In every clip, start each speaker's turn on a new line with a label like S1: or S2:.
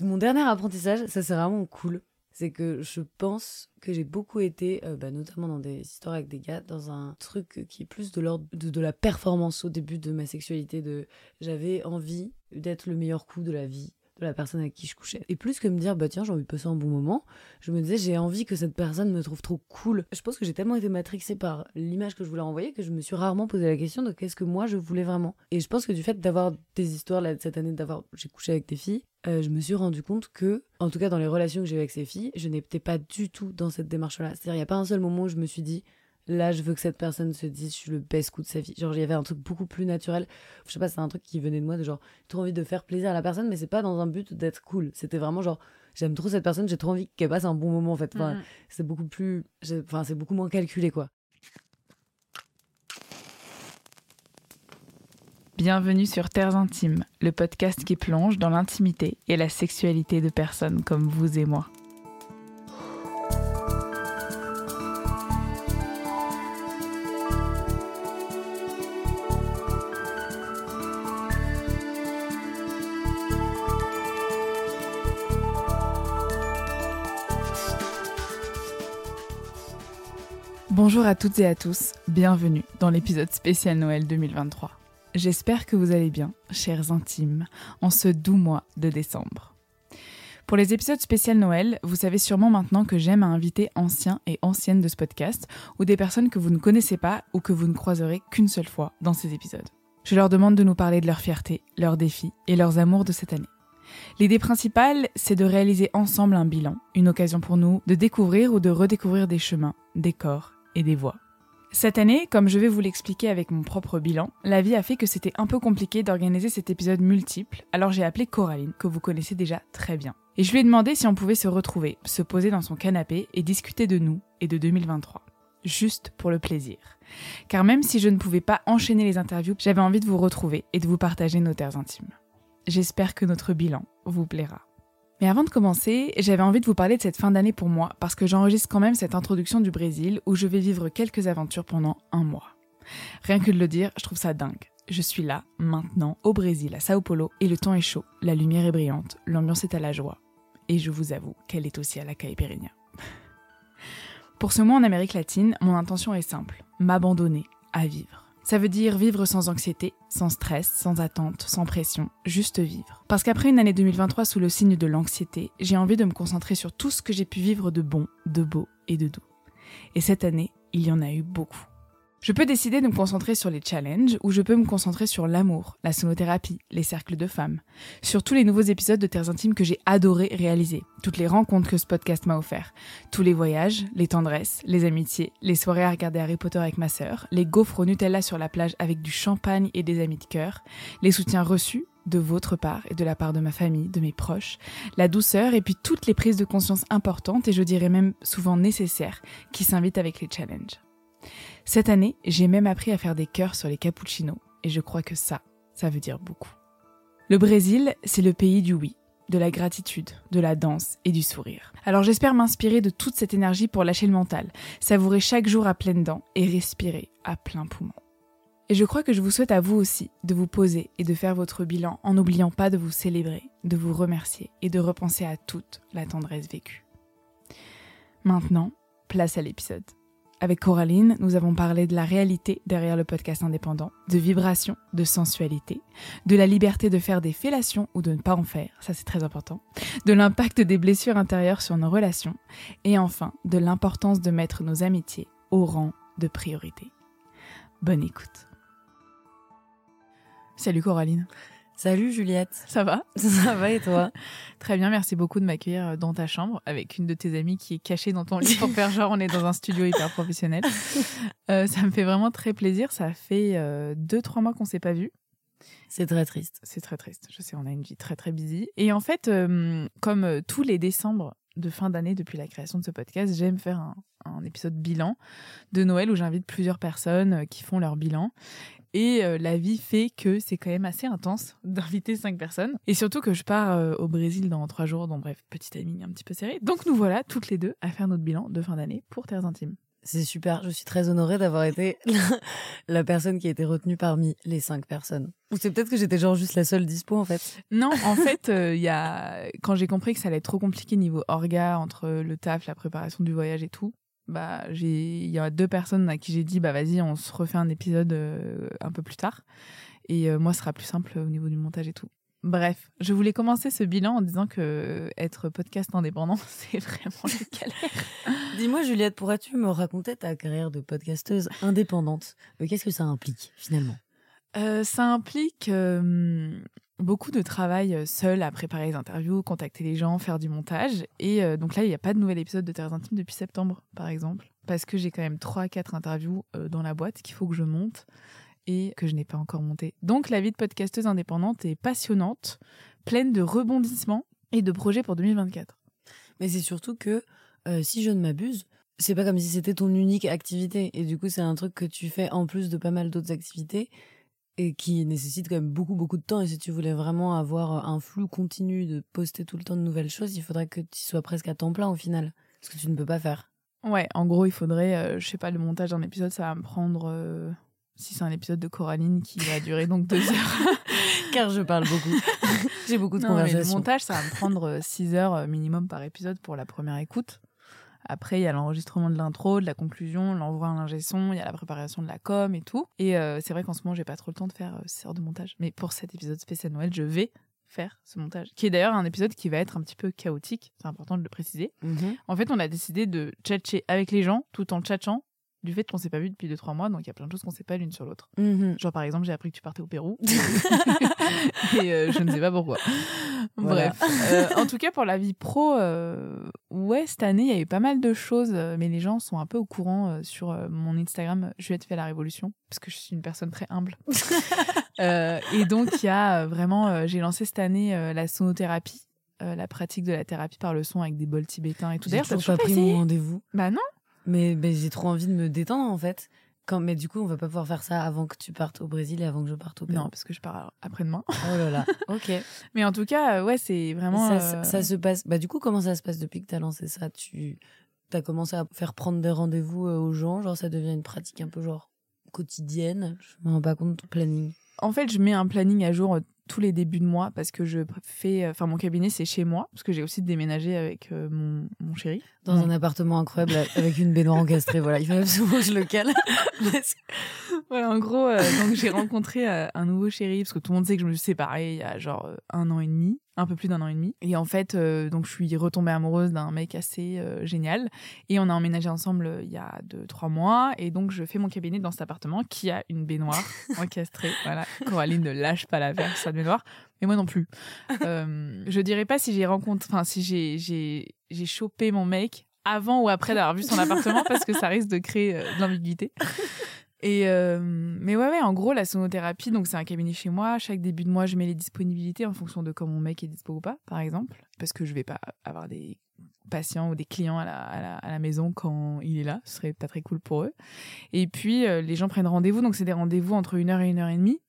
S1: Mon dernier apprentissage, ça c'est vraiment cool. C'est que je pense que j'ai beaucoup été, euh, bah, notamment dans des histoires avec des gars, dans un truc qui est plus de l'ordre de, de la performance au début de ma sexualité. De j'avais envie d'être le meilleur coup de la vie la personne avec qui je couchais. Et plus que me dire, bah tiens, j'ai envie de passer un bon moment, je me disais, j'ai envie que cette personne me trouve trop cool. Je pense que j'ai tellement été matrixée par l'image que je voulais envoyer que je me suis rarement posé la question de qu'est-ce que moi je voulais vraiment. Et je pense que du fait d'avoir des histoires cette année, d'avoir, j'ai couché avec des filles, euh, je me suis rendu compte que, en tout cas dans les relations que j'ai avec ces filles, je n'étais pas du tout dans cette démarche-là. C'est-à-dire, il n'y a pas un seul moment où je me suis dit, là je veux que cette personne se dise je suis le best coup de sa vie. Genre il y avait un truc beaucoup plus naturel. Je sais pas c'est un truc qui venait de moi de genre trop envie de faire plaisir à la personne mais c'est pas dans un but d'être cool. C'était vraiment genre j'aime trop cette personne j'ai trop envie qu'elle passe un bon moment en fait. Enfin,
S2: Mhm.
S1: c'est beaucoup plus enfin c'est beaucoup moins calculé quoi.
S2: Bienvenue sur Terres Intimes, le podcast qui plonge dans l'intimité et la sexualité de personnes comme vous et moi. Bonjour à toutes et à tous, bienvenue dans l'épisode spécial Noël 2023. J'espère que vous allez bien, chers intimes, en ce doux mois de décembre. Pour les épisodes spécial Noël, vous savez sûrement maintenant que j'aime à inviter anciens et anciennes de ce podcast, ou des personnes que vous ne connaissez pas ou que vous ne croiserez qu'une seule fois dans ces épisodes. Je leur demande de nous parler de leur fierté, leurs défis et leurs amours de cette année. L'idée principale, c'est de réaliser ensemble un bilan, une occasion pour nous de découvrir ou de redécouvrir des chemins, des corps et des voix. Cette année, comme je vais vous l'expliquer avec mon propre bilan, la vie a fait que c'était un peu compliqué d'organiser cet épisode multiple, alors j'ai appelé Coraline, que vous connaissez déjà très bien. Et je lui ai demandé si on pouvait se retrouver, se poser dans son canapé et discuter de nous et de 2023. Juste pour le plaisir. Car même si je ne pouvais pas enchaîner les interviews, j'avais envie de vous retrouver et de vous partager nos terres intimes. J'espère que notre bilan vous plaira. Mais avant de commencer, j'avais envie de vous parler de cette fin d'année pour moi, parce que j'enregistre quand même cette introduction du Brésil où je vais vivre quelques aventures pendant un mois. Rien que de le dire, je trouve ça dingue. Je suis là, maintenant, au Brésil, à Sao Paulo, et le temps est chaud, la lumière est brillante, l'ambiance est à la joie. Et je vous avoue qu'elle est aussi à la caipirinha. Pour ce mois en Amérique latine, mon intention est simple, m'abandonner à vivre. Ça veut dire vivre sans anxiété, sans stress, sans attente, sans pression, juste vivre. Parce qu'après une année 2023 sous le signe de l'anxiété, j'ai envie de me concentrer sur tout ce que j'ai pu vivre de bon, de beau et de doux. Et cette année, il y en a eu beaucoup. Je peux décider de me concentrer sur les challenges ou je peux me concentrer sur l'amour, la sonothérapie, les cercles de femmes, sur tous les nouveaux épisodes de Terres Intimes que j'ai adoré réaliser, toutes les rencontres que ce podcast m'a offert, tous les voyages, les tendresses, les amitiés, les soirées à regarder Harry Potter avec ma sœur, les gaufres au Nutella sur la plage avec du champagne et des amis de cœur, les soutiens reçus de votre part et de la part de ma famille, de mes proches, la douceur et puis toutes les prises de conscience importantes et je dirais même souvent nécessaires qui s'invitent avec les challenges. Cette année, j'ai même appris à faire des cœurs sur les cappuccinos et je crois que ça, ça veut dire beaucoup. Le Brésil, c'est le pays du oui, de la gratitude, de la danse et du sourire. Alors j'espère m'inspirer de toute cette énergie pour lâcher le mental, savourer chaque jour à pleines dents et respirer à plein poumon. Et je crois que je vous souhaite à vous aussi de vous poser et de faire votre bilan en n'oubliant pas de vous célébrer, de vous remercier et de repenser à toute la tendresse vécue. Maintenant, place à l'épisode. Avec Coraline, nous avons parlé de la réalité derrière le podcast indépendant, de vibrations, de sensualité, de la liberté de faire des fellations ou de ne pas en faire, ça c'est très important, de l'impact des blessures intérieures sur nos relations, et enfin de l'importance de mettre nos amitiés au rang de priorité. Bonne écoute. Salut Coraline.
S1: Salut Juliette
S2: Ça va?
S1: Ça va et toi?
S2: Très bien, merci beaucoup de m'accueillir dans ta chambre avec une de tes amies qui est cachée dans ton lit pour faire genre on est dans un studio hyper professionnel. Euh, ça me fait vraiment très plaisir. Ça fait euh, deux, trois mois qu'on s'est pas vus.
S1: c'est très triste
S2: C'est très triste. Je sais, on a une vie très très busy. Et en fait, euh, comme euh, tous les décembre de fin d'année depuis la création de ce podcast, j'aime faire un, un épisode bilan de Noël où j'invite plusieurs personnes euh, qui font leur bilan. Et euh, la vie fait que c'est quand même assez intense d'inviter cinq personnes. Et surtout que je pars euh, au Brésil dans trois jours, donc bref, petit timing un petit peu serré. Donc nous voilà toutes les deux à faire notre bilan de fin d'année pour Terres Intimes.
S1: C'est super. Je suis très honorée d'avoir été la personne qui a été retenue parmi les cinq personnes. Ou c'est peut-être que j'étais genre juste la seule dispo en fait.
S2: Non, en fait, euh, il y a quand j'ai compris que ça allait être trop compliqué niveau orga entre le taf, la préparation du voyage et tout. Bah, il y a deux personnes à qui j'ai dit bah vas-y, on se refait un épisode euh, un peu plus tard. Et euh, moi, ce sera plus simple au niveau du montage et tout. Bref, je voulais commencer ce bilan en disant que être podcast indépendant, c'est vraiment le galère.
S1: Dis-moi, Juliette, pourrais-tu me raconter ta carrière de podcasteuse indépendante? Euh, Qu'est-ce que ça implique finalement?
S2: Euh, ça implique euh, beaucoup de travail euh, seul à préparer les interviews, contacter les gens, faire du montage. Et donc là, il n'y a pas de nouvel épisode de Terres Intimes depuis septembre, par exemple, parce que j'ai quand même 3 4 interviews dans la boîte qu'il faut que je monte et que je n'ai pas encore monté. Donc la vie de podcasteuse indépendante est passionnante, pleine de rebondissements et de projets pour 2024.
S1: Mais c'est surtout que, si je ne m'abuse, c'est pas comme si c'était ton unique activité. Et du coup, c'est un truc que tu fais en plus de pas mal d'autres activités et qui nécessite quand même beaucoup, beaucoup de temps. Et si tu voulais vraiment avoir un flux continu de poster tout le temps de nouvelles choses, il faudrait que tu sois presque à temps plein au final. Ce que tu ne peux pas faire.
S2: Ouais, en gros, il faudrait, euh, je sais pas, le montage d'un épisode, ça va me prendre, euh, si c'est un épisode de Coraline qui va durer donc deux heures.
S1: Car je parle beaucoup. J'ai beaucoup de
S2: Non, mais le montage, ça va me prendre 6 heures euh, minimum par épisode pour la première écoute. Après, il y a l'enregistrement de l'intro, de la conclusion, l'envoi à l'ingé son, il y a la préparation de la com et tout. Et euh, c'est vrai qu'en ce moment, j'ai pas trop le temps de faire 6 heures de montage. Mais pour cet épisode spécial Noël, je vais faire ce montage. Qui est d'ailleurs un épisode qui va être un petit peu chaotique, c'est important de le préciser.
S1: Mhm.
S2: En fait, on a décidé de tchatcher avec les gens tout en tchatchant du fait qu'on s'est pas vu depuis 2-3 mois, donc il y a plein de choses qu'on sait pas l'une sur l'autre.
S1: Mhm.
S2: Genre par exemple, j'ai appris que tu partais au Pérou et euh, je ne sais pas pourquoi.
S1: Voilà.
S2: Bref, Euh, en tout cas pour la vie pro, euh, ouais cette année il y a eu pas mal de choses, mais les gens sont un peu au courant sur mon Instagram. Juliette fait la révolution parce que je suis une personne très humble. Et donc il y a vraiment, j'ai lancé cette année la sonothérapie. la pratique de la thérapie par le son avec des bols tibétains et tout. D'ailleurs, t'as
S1: pas pris mon rendez-vous.
S2: Bah non.
S1: Mais, mais j'ai trop envie de me détendre en fait. Quand, mais du coup, on va pas pouvoir faire ça avant que tu partes au Brésil et avant que je parte au Pérou.
S2: Non, parce que je pars après-demain.
S1: Oh là là. Ok.
S2: Mais en tout cas, euh, ouais, c'est vraiment.
S1: ça,
S2: euh,
S1: ça- ça se passe. Bah, du coup, comment ça se passe depuis que tu as lancé ça? Tu as commencé à faire prendre des rendez-vous euh, aux gens? Genre, ça devient une pratique un peu genre quotidienne? Je me rends pas compte de ton planning.
S2: En fait, je mets un planning à jour tous les débuts de mois parce que je fais. Enfin, mon cabinet, c'est chez moi parce que j'ai aussi déménagé avec euh, mon, mon chéri.
S1: Dans
S2: Ouais.
S1: un appartement incroyable avec une baignoire encastrée. Voilà, il fallait absolument que je le cale.
S2: Ouais, en gros, euh, donc j'ai rencontré euh, un nouveau chéri parce que tout le monde sait que je me suis séparée il y a genre euh, un an et demi, un peu plus d'un an et demi. Et en fait, donc je suis retombée amoureuse d'un mec assez génial et on a emménagé ensemble il y a deux trois mois. Et donc je fais mon cabinet dans cet appartement qui a une baignoire encastrée. Voilà, Coraline ne lâche pas la verre sur sa baignoire, mais moi non plus. Je dirais pas si j'ai rencontré, enfin si j'ai j'ai j'ai chopé mon mec avant ou après d'avoir vu son appartement parce que ça risque de créer de l'ambiguïté. Et euh, mais ouais, ouais, en gros, la sonothérapie, donc c'est un cabinet chez moi. Chaque début de mois, je mets les disponibilités en fonction de quand mon mec est dispo ou pas, par exemple, parce que je vais pas avoir des patients ou des clients à la, à la, à la maison quand il est là. Ce serait pas très cool pour eux. Et puis, euh, les gens prennent rendez-vous, donc c'est des rendez-vous entre une heure et une heure et demie.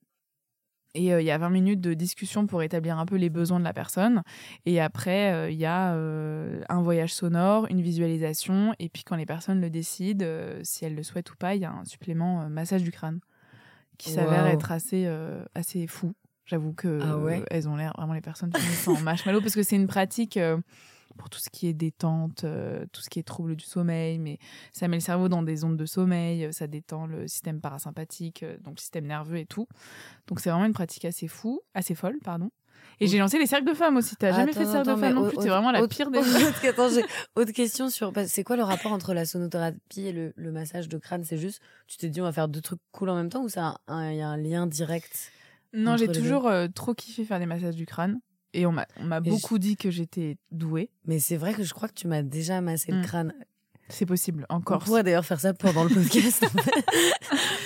S2: Et euh, il y a 20 minutes de discussion pour établir un peu les besoins de la personne. Et après, euh, il y a euh, un voyage sonore, une visualisation. Et puis, quand les personnes le décident, si elles le souhaitent ou pas, il y a un supplément massage du crâne qui s'avère
S1: Wow.
S2: être assez, assez fou. J'avoue que
S1: Ah ouais
S2: elles ont l'air vraiment les personnes finissent en marshmallow parce que c'est une pratique pour tout ce qui est détente, euh, tout ce qui est trouble du sommeil, mais ça met le cerveau dans des ondes de sommeil, euh, ça détend le système parasympathique, euh, donc le système nerveux et tout. Donc c'est vraiment une pratique assez fou, assez folle, pardon. Et j'ai lancé les cercles de femmes aussi. T'as jamais fait de cercle de femmes non plus. T'es vraiment la
S1: autre-
S2: pire des.
S1: autre- attends, autre question sur. bah, C'est quoi le rapport entre la sonothérapie et le, le massage de crâne? C'est juste, tu t'es dit on va faire deux trucs cool en même temps ou ça il y a un lien direct
S2: Non, j'ai toujours euh, trop kiffé faire des massages du crâne. Et on m'a on beaucoup dit que j'étais douée.
S1: Mais c'est vrai que je crois que tu m'as déjà massé
S2: Mm.
S1: le crâne.
S2: C'est possible,
S1: On
S2: encore.
S1: pourrait d'ailleurs faire ça pendant le podcast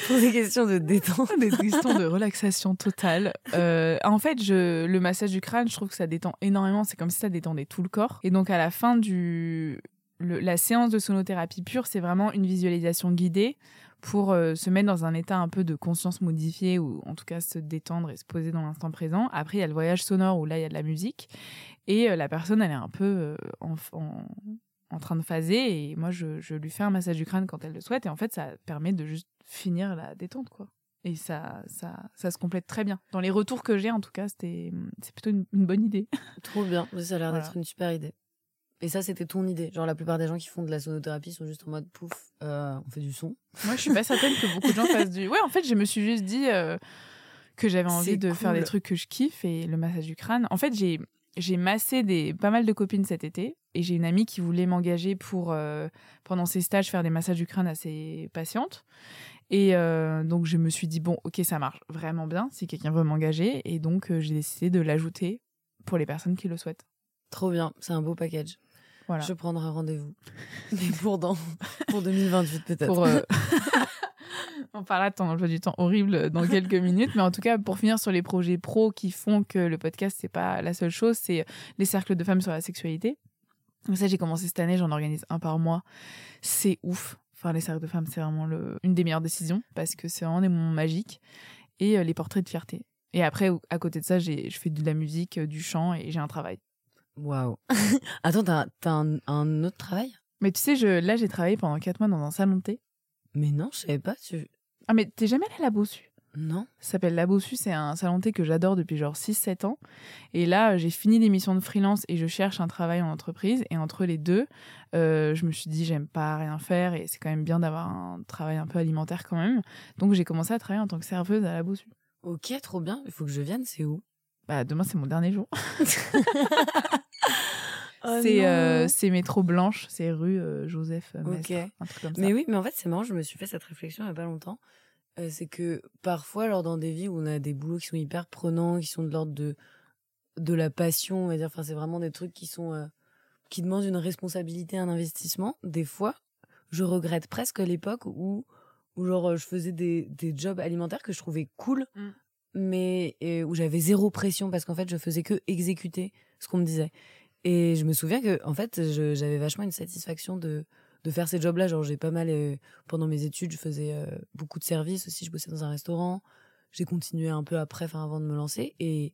S1: pour des questions de détente.
S2: des questions de relaxation totale. Euh, en fait, je, le massage du crâne, je trouve que ça détend énormément. C'est comme si ça détendait tout le corps. Et donc, à la fin du le- la séance de sonothérapie pure, c'est vraiment une visualisation guidée pour euh, se mettre dans un état un peu de conscience modifiée ou en tout cas se détendre et se poser dans l'instant présent. Après, il y a le voyage sonore où là, il y a de la musique et euh, la personne, elle est un peu euh, en, en- en train de phaser et moi je, je lui fais un massage du crâne quand elle le souhaite et en fait ça permet de juste finir la détente quoi. Et ça, ça, ça se complète très bien. Dans les retours que j'ai, en tout cas, c'était, c'est plutôt une, une bonne idée.
S1: Trop bien. Ça a l'air
S2: Voilà.
S1: d'être une super idée. Et ça, c'était ton idée. Genre, la plupart des gens qui font de la sonothérapie sont juste en mode pouf, euh, on fait du son.
S2: Moi, je suis pas certaine que beaucoup de gens fassent du. Ouais, en fait, je me suis juste dit euh, que j'avais envie de faire des trucs que je kiffe et le massage du crâne. En fait, j'ai j'ai massé des pas mal de copines cet été et j'ai une amie qui voulait m'engager pour euh, pendant ses stages faire des massages du crâne à ses patientes. Et donc je me suis dit bon, ok, ça marche vraiment bien si quelqu'un veut m'engager et donc j'ai décidé de l'ajouter pour les personnes qui le souhaitent.
S1: Trop bien. C'est un beau package.
S2: Voilà.
S1: Je prendrai rendez-vous. Mais pour dans, pour 2028 peut-être.
S2: pour euh, on parlera de ton emploi du temps horrible dans quelques minutes mais en tout cas pour finir sur les projets pro qui font que le podcast c'est pas la seule chose c'est les cercles de femmes sur la sexualité ça j'ai commencé cette année j'en organise un par mois c'est ouf enfin les cercles de femmes c'est vraiment le, une des meilleures décisions parce que c'est vraiment des moments magiques et euh, les portraits de fierté et après à côté de ça j'ai je fais de la musique euh, du chant et j'ai un travail
S1: Waouh. Attends, t'as, t'as un, un autre travail?
S2: Mais tu sais je là j'ai travaillé pendant quatre mois dans un salon de thé
S1: Mais non, je savais pas. Tu...
S2: ah mais t'es jamais allé à la Bossu?
S1: Non.
S2: Ça s'appelle La Bossu, c'est un salon de thé que j'adore depuis genre 6-7 ans. Et là, euh, j'ai fini l'émission de freelance et je cherche un travail en entreprise. Et entre les deux, euh, je me suis dit, j'aime pas rien faire et c'est quand même bien d'avoir un travail un peu alimentaire quand même. Donc j'ai commencé à travailler en tant que serveuse à La Bossu.
S1: Ok, trop bien. Il faut que je vienne. C'est où?
S2: Bah, demain, c'est mon dernier jour.
S1: Oh
S2: c'est euh, c'est métro Blanche, c'est rue euh, Joseph
S1: Ok.
S2: un truc comme ça.
S1: Mais oui, mais en fait, c'est marrant, je me suis fait cette réflexion il y a pas longtemps. Euh, c'est que parfois, alors dans des vies où on a des boulots qui sont hyper prenants, qui sont de l'ordre de, de la passion, on va dire, enfin, c'est vraiment des trucs qui sont, qui demandent une responsabilité, un investissement. Des fois, je regrette presque l'époque où, où genre, je faisais des, des jobs alimentaires que je trouvais cool,
S2: Mm.
S1: mais où j'avais zéro pression parce qu'en fait, je faisais que exécuter ce qu'on me disait. Et je me souviens que, en fait, j'avais vachement une satisfaction de, de faire ces jobs-là. Genre, j'ai pas mal, euh, pendant mes études, je faisais euh, beaucoup de services aussi. Je bossais dans un restaurant. J'ai continué un peu après, enfin, avant de me lancer. Et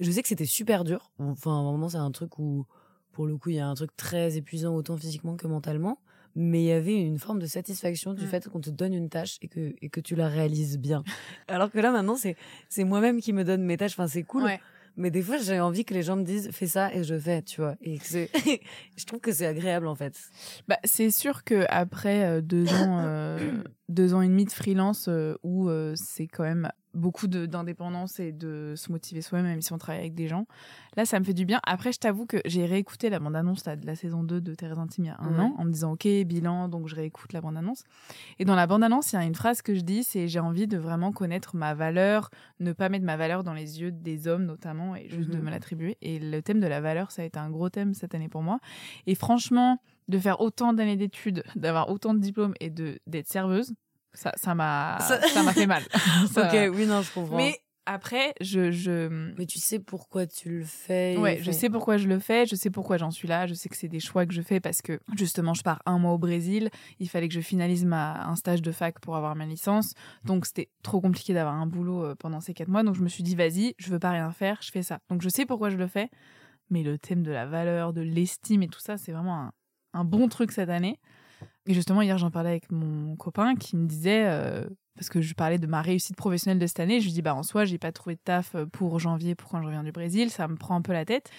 S1: je sais que c'était super dur. Enfin, vraiment, c'est un truc où, pour le coup, il y a un truc très épuisant, autant physiquement que mentalement. Mais il y avait une forme de satisfaction du
S2: Mm.
S1: fait qu'on te donne une tâche et que, et que tu la réalises bien. Alors que là, maintenant, c'est, c'est moi-même qui me donne mes tâches. Enfin, c'est cool.
S2: Ouais.
S1: Mais des fois, j'ai envie que les gens me disent fais ça et je fais, tu vois. Et que c'est- je trouve que c'est agréable en fait.
S2: Bah, c'est sûr que après euh, deux ans, euh, deux ans et demi de freelance euh, où euh, c'est quand même beaucoup d'indépendance et de se motiver soi-même, même si on travaille avec des gens. Là, ça me fait du bien. Après, je t'avoue que j'ai réécouté la bande-annonce de la saison 2 de Thérèse Intime il y a un
S1: Ouais.
S2: an en me disant ok bilan, donc je réécoute la bande-annonce. Et dans la bande-annonce, il y a une phrase que je dis, c'est j'ai envie de vraiment connaître ma valeur, ne pas mettre ma valeur dans les yeux des hommes notamment et juste de
S1: Mhm.
S2: me l'attribuer. Et le thème de la valeur, ça a été un gros thème cette année pour moi. Et franchement, de faire autant d'années d'études, d'avoir autant de diplômes et de d'être serveuse, ça ça m'a
S1: Ça-
S2: ça m'a fait mal. Ça-
S1: Ok, oui, non, je comprends. Mais,
S2: Mais après, je je
S1: tu sais pourquoi tu le fais.
S2: Ouais, je sais pourquoi je le fais, je sais pourquoi j'en suis là, je sais que c'est des choix que je fais parce que justement je pars un mois au Brésil, il fallait que je finalise ma, un stage de fac pour avoir ma licence, donc c'était trop compliqué d'avoir un boulot euh, pendant ces quatre mois, donc je me suis dit vas-y, je veux pas rien faire, je fais ça. Donc je sais pourquoi je le fais, mais le thème de la valeur, de l'estime et tout ça, c'est vraiment un, un bon truc cette année. Et justement hier j'en parlais avec mon copain qui me disait euh, parce que je parlais de ma réussite professionnelle de cette année. Je lui dis, bah, en soi, j'ai pas trouvé de taf euh, pour janvier, pour quand je reviens du Brésil. Ça me prend un peu la tête.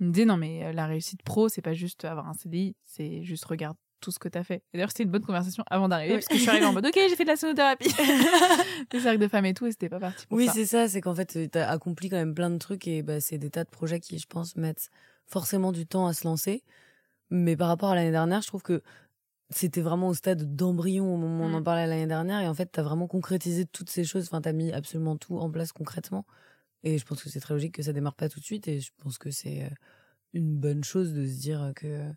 S2: Il me disait, non, mais euh, la réussite pro, c'est pas juste avoir un CDI, c'est juste regarde tout ce que t'as fait. Et d'ailleurs, c'était une bonne conversation avant d'arriver,
S1: Oui.
S2: parce que je suis arrivée en mode, ok, j'ai fait de la sonothérapie, des cercles de femmes et tout, et c'était pas parti pour
S1: Oui,
S2: ça.
S1: c'est ça, c'est qu'en fait, tu as accompli quand même plein de trucs et bah, c'est des tas de projets qui, je pense, mettent forcément du temps à se lancer. Mais par rapport à l'année dernière, je trouve que c'était vraiment au stade d'embryon au moment où on en
S2: Mm.
S1: parlait l'année dernière. Et en fait, tu as vraiment concrétisé toutes ces choses. Enfin, tu as mis absolument tout en place concrètement. Et je pense que c'est très logique que ça démarre pas tout de suite. Et je pense que c'est euh, une bonne chose de se dire que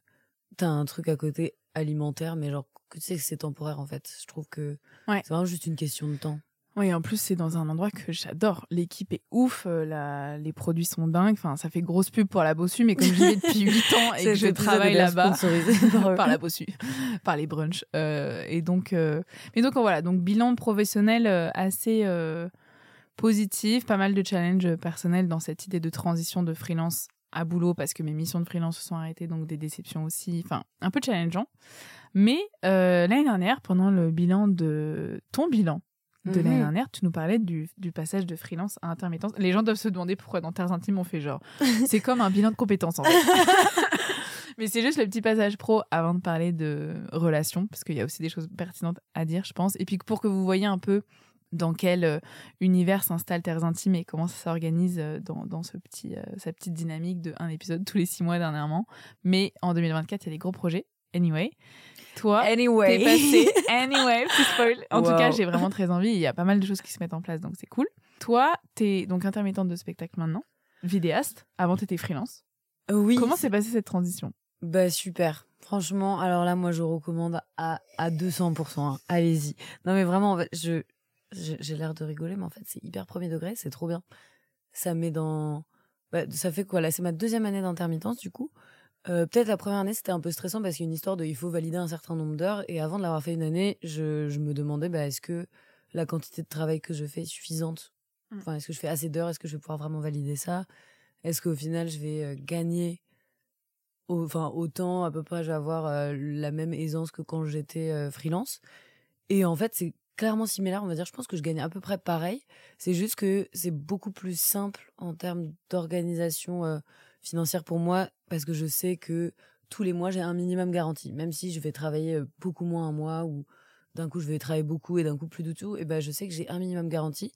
S1: tu as un truc à côté alimentaire, mais genre que tu sais que c'est temporaire en fait. Je trouve que
S2: Ouais.
S1: c'est vraiment juste une question de temps.
S2: Oui, en plus, c'est dans un endroit que j'adore. L'équipe est ouf, euh, la... les produits sont dingues. Enfin, ça fait grosse pub pour la Bossu, mais comme j'y vais depuis 8 ans et que je travaille là-bas.
S1: par
S2: la bossu, par les brunchs. Euh, et donc, euh, mais donc voilà, donc bilan professionnel assez euh, positif, pas mal de challenges personnels dans cette idée de transition de freelance à boulot parce que mes missions de freelance se sont arrêtées, donc des déceptions aussi, enfin un peu challengeant. Mais euh, l'année dernière, pendant le bilan de ton bilan de l'année
S1: Mhm.
S2: dernière, tu nous parlais du, du passage de freelance à intermittence. Les gens doivent se demander pourquoi dans Terres Intimes on fait genre. C'est comme un bilan de compétences en fait. Mais c'est juste le petit passage pro avant de parler de relations, parce qu'il y a aussi des choses pertinentes à dire, je pense. Et puis pour que vous voyez un peu dans quel euh, univers s'installe Terres Intimes et comment ça s'organise euh, dans, dans ce petit, euh, sa petite dynamique de un épisode tous les six mois dernièrement. Mais en 2024, il y a des gros projets. Anyway, toi,
S1: Anyway.
S2: t'es passé. Anyway, petit spoil. En tout cas, j'ai vraiment très envie. Il y a pas mal de choses qui se mettent en place, donc c'est cool. Toi, t'es donc intermittente de spectacle maintenant, vidéaste. Avant, t'étais freelance.
S1: oui.
S2: Comment s'est passée cette transition?
S1: Bah super. Franchement, alors là, moi, je recommande à, à 200%. hein. Allez-y. Non, mais vraiment, en fait, je, je- j'ai l'air de rigoler, mais en fait, c'est hyper premier degré, c'est trop bien. Ça met dans... bah, ça fait quoi? Là, c'est ma deuxième année d'intermittence, du coup. Euh, Peut-être la première année, c'était un peu stressant parce qu'il y a une histoire de il faut valider un certain nombre d'heures. Et avant de l'avoir fait une année, je, je me demandais, bah, est-ce que la quantité de travail que je fais est suffisante?
S2: Mm.
S1: Enfin, est-ce que je fais assez d'heures? Est-ce que je vais pouvoir vraiment valider ça? Est-ce qu'au final, je vais euh, gagner au- enfin autant à peu près je vais avoir euh, la même aisance que quand j'étais euh, freelance? Et en fait c'est clairement similaire on va dire. Je pense que je gagne à peu près pareil. C'est juste que c'est beaucoup plus simple en termes d'organisation financière pour moi parce que je sais que tous les mois j'ai un minimum garanti même si je vais travailler euh, beaucoup moins un mois ou d'un coup je vais travailler beaucoup et d'un coup plus du tout et ben je sais que j'ai un minimum garanti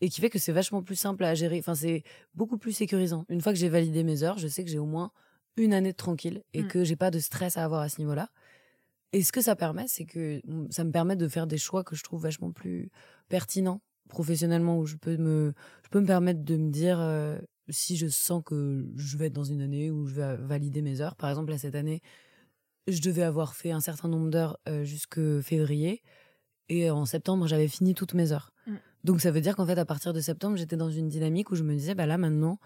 S1: et qui fait que c'est vachement plus simple à gérer enfin c'est beaucoup plus sécurisant une fois que j'ai validé mes heures je sais que j'ai au moins une année de tranquille et
S2: Mm.
S1: que j'ai pas de stress à avoir à ce niveau-là. Et ce que ça permet, c'est que mm, ça me permet de faire des choix que je trouve vachement plus pertinents professionnellement, où je peux me, je peux me permettre de me dire euh, si je sens que je vais être dans une année où je vais valider mes heures. Par exemple, là, cette année, je devais avoir fait un certain nombre d'heures euh, jusque février. Et en septembre, j'avais fini toutes mes heures.
S2: Mm.
S1: Donc ça veut dire qu'en fait, à partir de septembre, j'étais dans une dynamique où je me disais, bah là maintenant,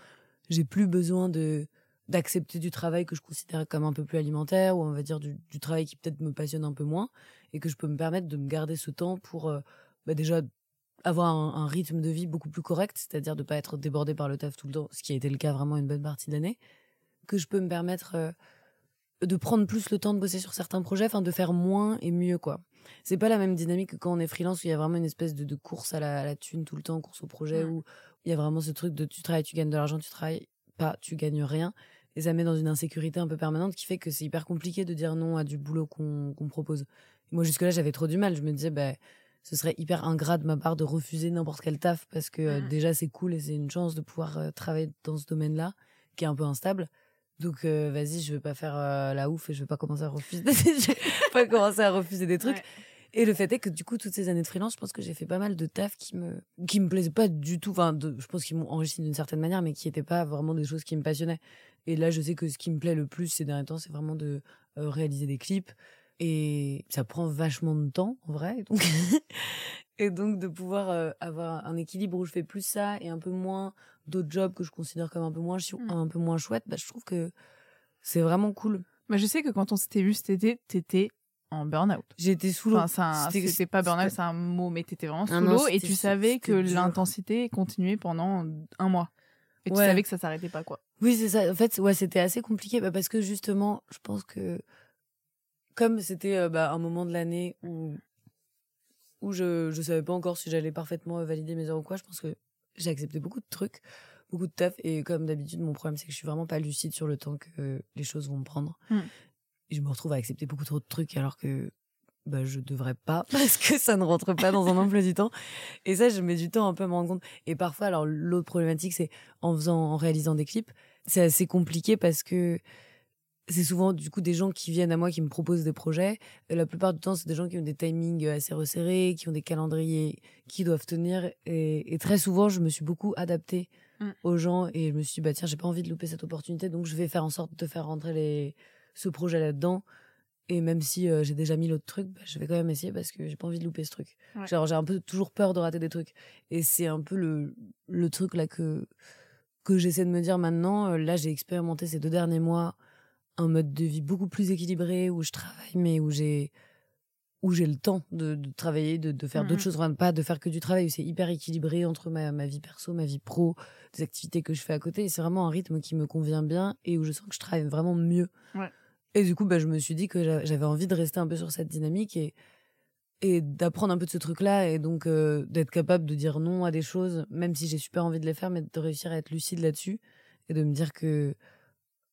S1: j'ai plus besoin de d'accepter du travail que je considère comme un peu plus alimentaire ou on va dire du, du travail qui peut-être me passionne un peu moins et que je peux me permettre de me garder ce temps pour euh, bah déjà avoir un, un rythme de vie beaucoup plus correct, c'est-à-dire de pas être débordé par le taf tout le temps, ce qui a été le cas vraiment une bonne partie de l'année, que je peux me permettre euh, de prendre plus le temps de bosser sur certains projets, enfin de faire moins et mieux quoi. C'est pas la même dynamique que quand on est freelance où il y a vraiment une espèce de, de course à la, à la thune tout le temps, course au projet
S2: Ouais.
S1: où il y a vraiment ce truc de tu travailles, tu gagnes de l'argent, tu travailles pas, tu gagnes rien. Et ça met dans une insécurité un peu permanente qui fait que c'est hyper compliqué de dire non à du boulot qu'on me propose. Moi jusque-là j'avais trop du mal, je me disais bah ce serait hyper ingrat de ma part de refuser n'importe quel taf parce que euh,
S2: Mhm.
S1: déjà c'est cool et c'est une chance de pouvoir euh, travailler dans ce domaine-là qui est un peu instable. Donc euh, vas-y, je vais pas faire la ouf et je vais pas commencer à refuser, je vais pas commencer à refuser des trucs.
S2: Ouais.
S1: Et le fait est que du coup toutes ces années de freelance, je pense que j'ai fait pas mal de taf qui me qui me plaisaient pas du tout. Enfin, de- je pense qu'ils m'ont enrichi d'une certaine manière, mais qui étaient pas vraiment des choses qui me passionnaient. Et là, je sais que ce qui me plaît le plus ces derniers temps, c'est vraiment de réaliser des clips. Et ça prend vachement de temps, en vrai. Et donc, et donc de pouvoir euh, avoir un équilibre où je fais plus ça et un peu moins d'autres jobs que je considère comme un peu moins chou-
S2: Mm.
S1: un peu moins chouette, bah, je trouve que c'est vraiment cool.
S2: Bah, je sais que quand on s'était vu cet été, t'étais en burn-out.
S1: Été sous l'eau.
S2: Enfin, c'est un-
S1: C'était-
S2: c'était pas burn-out,
S1: c'était-
S2: c'est un mot, mais t'étais vraiment sous
S1: Ah non,
S2: l'eau et
S1: c'était-
S2: tu savais que
S1: dur.
S2: l'intensité continuait pendant un mois. Et tu
S1: Ouais.
S2: savais que ça s'arrêtait pas, quoi.
S1: Oui, c'est ça. En fait, ouais, c'était assez compliqué bah, parce que justement, je pense que comme c'était euh, bah, un moment de l'année où où je je savais pas encore si j'allais parfaitement euh, valider mes heures ou quoi, je pense que j'ai accepté beaucoup de trucs, beaucoup de taf et comme d'habitude, mon problème c'est que je suis vraiment pas lucide sur le temps que les choses vont me prendre.
S2: Hmm.
S1: Et je me retrouve à accepter beaucoup trop de trucs alors que bah, je devrais pas parce que ça ne rentre pas dans un emploi du temps. Et ça, je mets du temps un peu à me rendre compte. Et parfois, alors l'autre problématique, c'est en faisant, en réalisant des clips, c'est assez compliqué parce que c'est souvent du coup des gens qui viennent à moi qui me proposent des projets. Et la plupart du temps, c'est des gens qui ont des timings assez resserrés, qui ont des calendriers qui doivent tenir. Et, et très souvent, je me suis beaucoup adaptée
S2: Mm.
S1: aux gens et je me suis dit, bah tiens, j'ai pas envie de louper cette opportunité, donc je vais faire en sorte de faire rentrer les, ce projet là-dedans. Et même si euh, j'ai déjà mis l'autre truc, bah, je vais quand même essayer parce que j'ai pas envie de louper ce truc.
S2: Ouais.
S1: Genre, j'ai un peu toujours peur de rater des trucs. Et c'est un peu le, le truc là que, que j'essaie de me dire maintenant. Euh, Là, j'ai expérimenté ces deux derniers mois un mode de vie beaucoup plus équilibré où je travaille, mais où j'ai où j'ai le temps de, de travailler, de, de faire d'autres choses, enfin, pas de faire que du travail, c'est hyper équilibré entre ma, ma vie perso, ma vie pro, des activités que je fais à côté. C'est vraiment un rythme qui me convient bien et où je sens que je travaille vraiment mieux.
S2: Ouais.
S1: Et du coup, bah, je me suis dit que j'a- j'avais envie de rester un peu sur cette dynamique et, et d'apprendre un peu de ce truc-là et donc euh, d'être capable de dire non à des choses, même si j'ai super envie de les faire, mais de réussir à être lucide là-dessus et de me dire que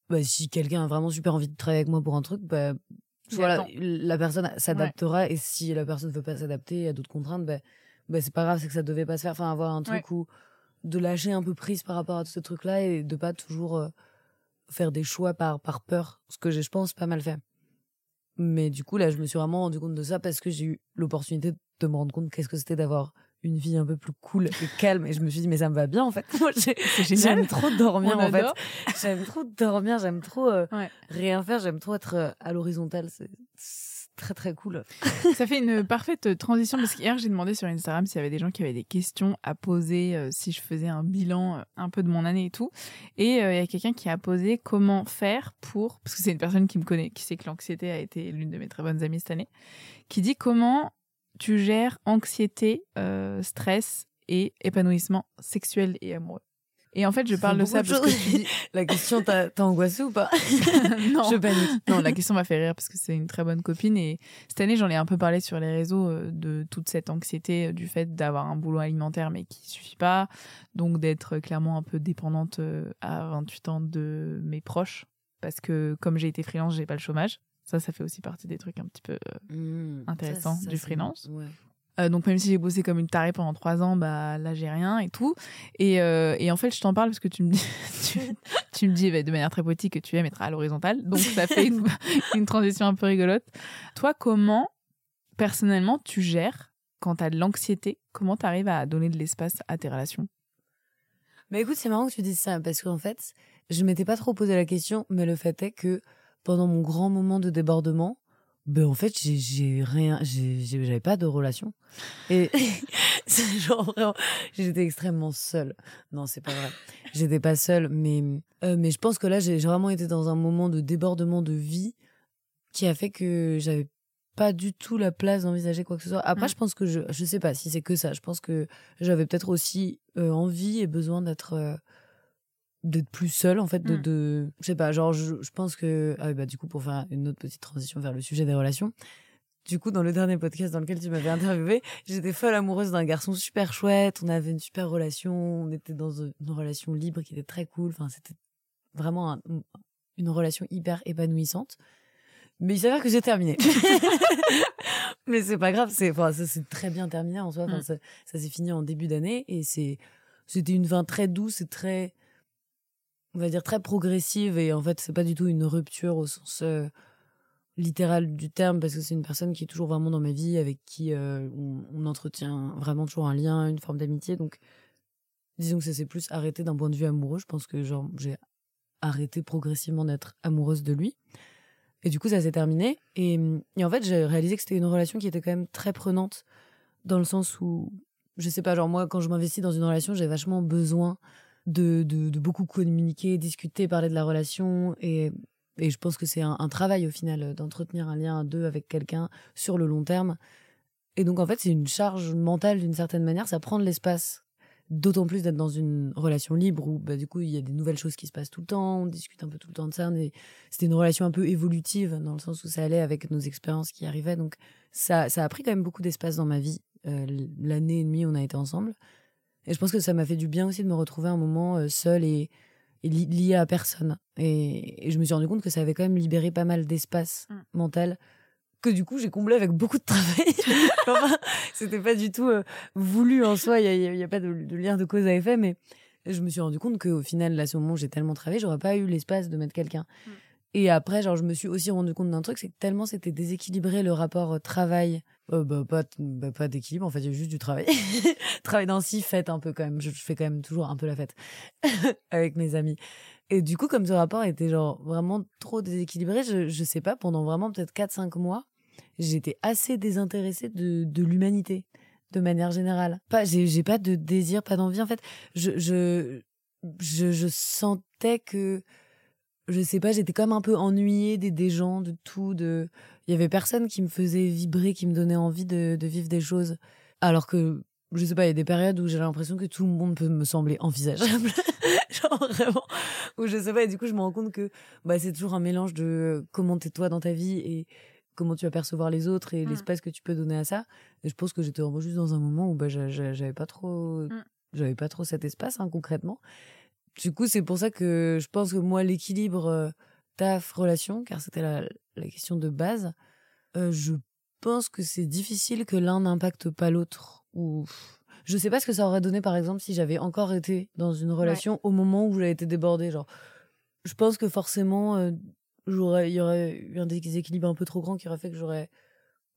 S1: bah, si quelqu'un a vraiment super envie de travailler avec moi pour un truc, bah,
S2: Il
S1: voilà, la personne s'adaptera et si la personne ne veut pas s'adapter, a d'autres contraintes, bah, bah, c'est pas grave, c'est que ça devait pas se faire. Enfin, avoir un truc où de lâcher un peu prise par rapport à tout ce truc-là et de pas toujours euh, faire des choix par, par peur, ce que j'ai, je pense, pas mal fait. Mais du coup, là, je me suis vraiment rendu compte de ça parce que j'ai eu l'opportunité de me rendre compte qu'est-ce que c'était d'avoir une vie un peu plus cool et calme. Et je me suis dit, mais ça me va bien, en fait. J'aime trop dormir, en fait. J'aime trop dormir, j'aime trop euh,
S2: Ouais.
S1: rien faire, j'aime trop être euh, à l'horizontale. C'est très, très cool.
S2: Ça fait une parfaite transition parce qu'hier j'ai demandé sur Instagram s'il y avait des gens qui avaient des questions à poser euh, si je faisais un bilan un peu de mon année et tout. Et il y a quelqu'un qui a posé comment faire pour, parce que c'est une personne qui me connaît, qui sait que l'anxiété a été l'une de mes très bonnes amies cette année, qui dit comment tu gères anxiété, euh, stress et épanouissement sexuel et amoureux. Et en fait, je parle de ça parce que tu dis
S1: La question, t'as angoissé ou pas?
S2: Non.
S1: Je panique.
S2: Non, la question m'a fait rire parce que c'est une très bonne copine et cette année j'en ai un peu parlé sur les réseaux euh, de toute cette anxiété euh, du fait d'avoir un boulot alimentaire mais qui suffit pas, donc d'être clairement un peu dépendante à 28 ans de mes proches parce que comme j'ai été freelance, j'ai pas le chômage. Ça, ça fait aussi partie des trucs un petit peu. euh,
S1: Mmh,
S2: Intéressant, du freelance.
S1: ouais.
S2: euh, donc même si j'ai bossé comme une tarée pendant trois ans, bah là j'ai rien et tout. Et, euh, et en fait je t'en parle parce que tu me dis, tu, tu me dis bah, de manière très poétique que tu aimes être à l'horizontale, donc ça fait une, une transition un peu rigolote. Toi comment personnellement tu gères quand t'as de l'anxiété? Comment t'arrives à donner de l'espace à tes relations?
S1: Mais écoute, c'est marrant que tu dises ça parce qu'en fait, je m'étais pas trop posé la question, mais le fait est que pendant mon grand moment de débordement, ben en fait, j'ai- rien, j'avais pas de relation. Et c'est genre vraiment, j'étais extrêmement seule. Non, c'est pas vrai. J'étais pas seule, mais euh, mais je pense que là, j'ai vraiment été dans un moment de débordement de vie qui a fait que j'avais pas du tout la place d'envisager quoi que ce soit. Après,
S2: Mm.
S1: je pense que je, je sais pas si c'est que ça. Je pense que j'avais peut-être aussi euh, envie et besoin d'être euh, d'être plus seule en fait de,
S2: Mm.
S1: de je sais pas genre je, je pense que ah oui, bah du coup pour faire une autre petite transition vers le sujet des relations du coup dans le dernier podcast dans lequel tu m'avais interviewé j'étais folle amoureuse d'un garçon super chouette on avait une super relation on était dans une relation libre qui était très cool enfin c'était vraiment un- une relation hyper épanouissante mais il s'avère que j'ai terminé mais c'est pas grave c'est enfin ça s'est très bien terminé en soi enfin,
S2: Mm.
S1: ça, ça s'est fini en début d'année et c'est c'était une fin très douce et très on va dire très progressive et en fait c'est pas du tout une rupture au sens euh, littéral du terme parce que c'est une personne qui est toujours vraiment dans ma vie avec qui euh, on, entretient vraiment toujours un lien une forme d'amitié. Donc disons que ça s'est plus arrêté d'un point de vue amoureux. Je pense que genre j'ai arrêté progressivement d'être amoureuse de lui. Et du coup ça s'est terminé. Et, et en fait j'ai réalisé que c'était une relation qui était quand même très prenante dans le sens où je sais pas genre moi quand je m'investis dans une relation j'ai vachement besoin de, beaucoup communiquer, discuter, parler de la relation. Et, je pense que c'est un, travail au final d'entretenir un lien à deux avec quelqu'un sur le long terme. Et donc en fait, c'est une charge mentale d'une certaine manière. Ça prend de l'espace. D'autant plus d'être dans une relation libre où bah, du coup il y a des nouvelles choses qui se passent tout le temps, on discute un peu tout le temps de ça. C'était une relation un peu évolutive dans le sens où ça allait avec nos expériences qui arrivaient. Donc ça, ça a pris quand même beaucoup d'espace dans ma vie. Euh, L'année et demie, on a été ensemble. Et je pense que ça m'a fait du bien aussi de me retrouver un moment euh, seul et, et li- lié à personne. Et, et je me suis rendu compte que ça avait quand même libéré pas mal d'espace
S2: Mm.
S1: mental que du coup j'ai comblé avec beaucoup de travail. enfin, c'était pas du tout euh, voulu en soi, il n'y a, y a pas de, de lien de cause à effet, mais je me suis rendu compte qu'au final, là, à ce moment où j'ai tellement travaillé, j'aurais pas eu l'espace de mettre quelqu'un.
S2: Mm.
S1: Et après, genre, je me suis aussi rendu compte d'un truc, c'est que tellement c'était déséquilibré le rapport euh, travail, euh, bah, pas, bah, pas d'équilibre, en fait, il y a juste du travail. travail d'ainsi, fête un peu quand même. Je, fais quand même toujours un peu la fête avec mes amis. Et du coup, comme ce rapport était genre vraiment trop déséquilibré, je, je sais pas, pendant vraiment peut-être 4-5 mois, j'étais assez désintéressée de, de l'humanité, de manière générale. Pas, j'ai, j'ai pas de désir, pas d'envie. En fait, je, je, je, je sentais que je sais pas, j'étais comme un peu ennuyée des, des gens, de tout. De... Il y avait personne qui me faisait vibrer, qui me donnait envie de, de vivre des choses. Alors que, je sais pas, il y a des périodes où j'ai l'impression que tout le monde peut me sembler envisageable. Genre vraiment. Ou je sais pas, et du coup, je me rends compte que bah, c'est toujours un mélange de comment t'es toi dans ta vie et comment tu vas percevoir les autres et
S2: Mm.
S1: l'espace que tu peux donner à ça. Et je pense que j'étais vraiment juste dans un moment où bah, j'a- j'a- j'avais pas trop,
S2: Mm.
S1: j'avais pas trop cet espace hein, concrètement. Du coup, c'est pour ça que je pense que moi, l'équilibre euh, taf relation, car c'était la, la question de base, euh, je pense que c'est difficile que l'un n'impacte pas l'autre. Ou je sais pas ce que ça aurait donné par exemple si j'avais encore été dans une relation au moment où j'avais été débordée. Genre, je pense que forcément, euh, j'aurais, il y aurait eu un déséquilibre un peu trop grand qui aurait fait que j'aurais,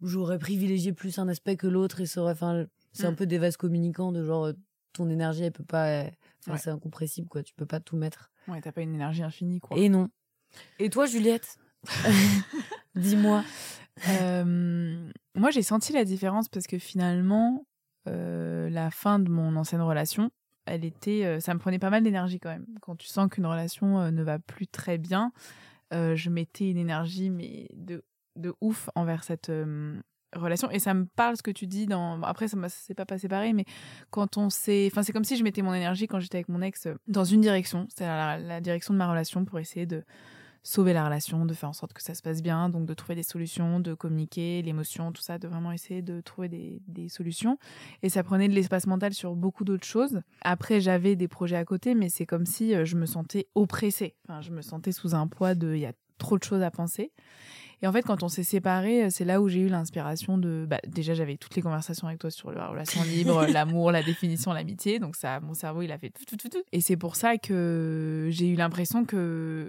S1: j'aurais privilégié plus un aspect que l'autre et ça aurait, enfin, c'est un
S2: Mm.
S1: peu des vases communicants de genre, ton énergie, elle peut pas, enfin,
S2: Ouais.
S1: c'est incompressible quoi, tu peux pas tout mettre.
S2: Ouais, t'as pas une énergie infinie, quoi.
S1: Et non. Et toi, Juliette? Dis-moi.
S2: Euh, moi, j'ai senti la différence parce que finalement, euh, la fin de mon ancienne relation, elle était, euh, ça me prenait pas mal d'énergie quand même. Quand tu sens qu'une relation euh, ne va plus très bien, euh, je mettais une énergie mais de de ouf envers cette euh, et ça me parle ce que tu dis dans après ça ça s'est pas passé pareil mais quand on s'est enfin c'est comme si je mettais mon énergie quand j'étais avec mon ex euh, dans une direction c'est la, la direction de ma relation pour essayer de sauver la relation, de faire en sorte que ça se passe bien, donc de trouver des solutions, de communiquer, l'émotion, tout ça, de vraiment essayer de trouver des, des solutions. Et ça prenait de l'espace mental sur beaucoup d'autres choses. Après, j'avais des projets à côté, mais c'est comme si euh, je me sentais oppressée. Enfin, je me sentais sous un poids de, il y a trop de choses à penser. Et en fait, quand on s'est séparés, euh, c'est là où j'ai eu l'inspiration de. Bah, déjà, j'avais toutes les conversations avec toi sur la relation libre, l'amour, la définition, l'amitié. Donc, ça, mon cerveau, il a fait tout, tout, tout, tout. Et c'est pour ça que j'ai eu l'impression que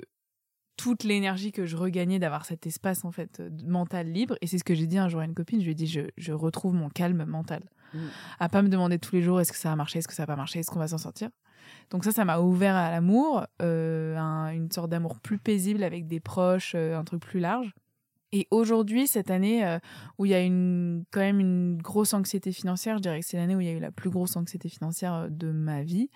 S2: toute l'énergie que je regagnais d'avoir cet espace en fait mental libre et c'est ce que j'ai dit un jour à une copine je lui ai dit je, je retrouve mon calme mental
S1: Mm.
S2: à pas me demander tous les jours est-ce que ça va marcher est-ce que ça va pas marcher est-ce qu'on va s'en sortir donc ça ça m'a ouvert à l'amour euh, un- une sorte d'amour plus paisible avec des proches euh, un truc plus large et aujourd'hui cette année euh, où il y a une quand même une grosse anxiété financière je dirais que c'est l'année où il y a eu la plus grosse anxiété financière euh, de ma vie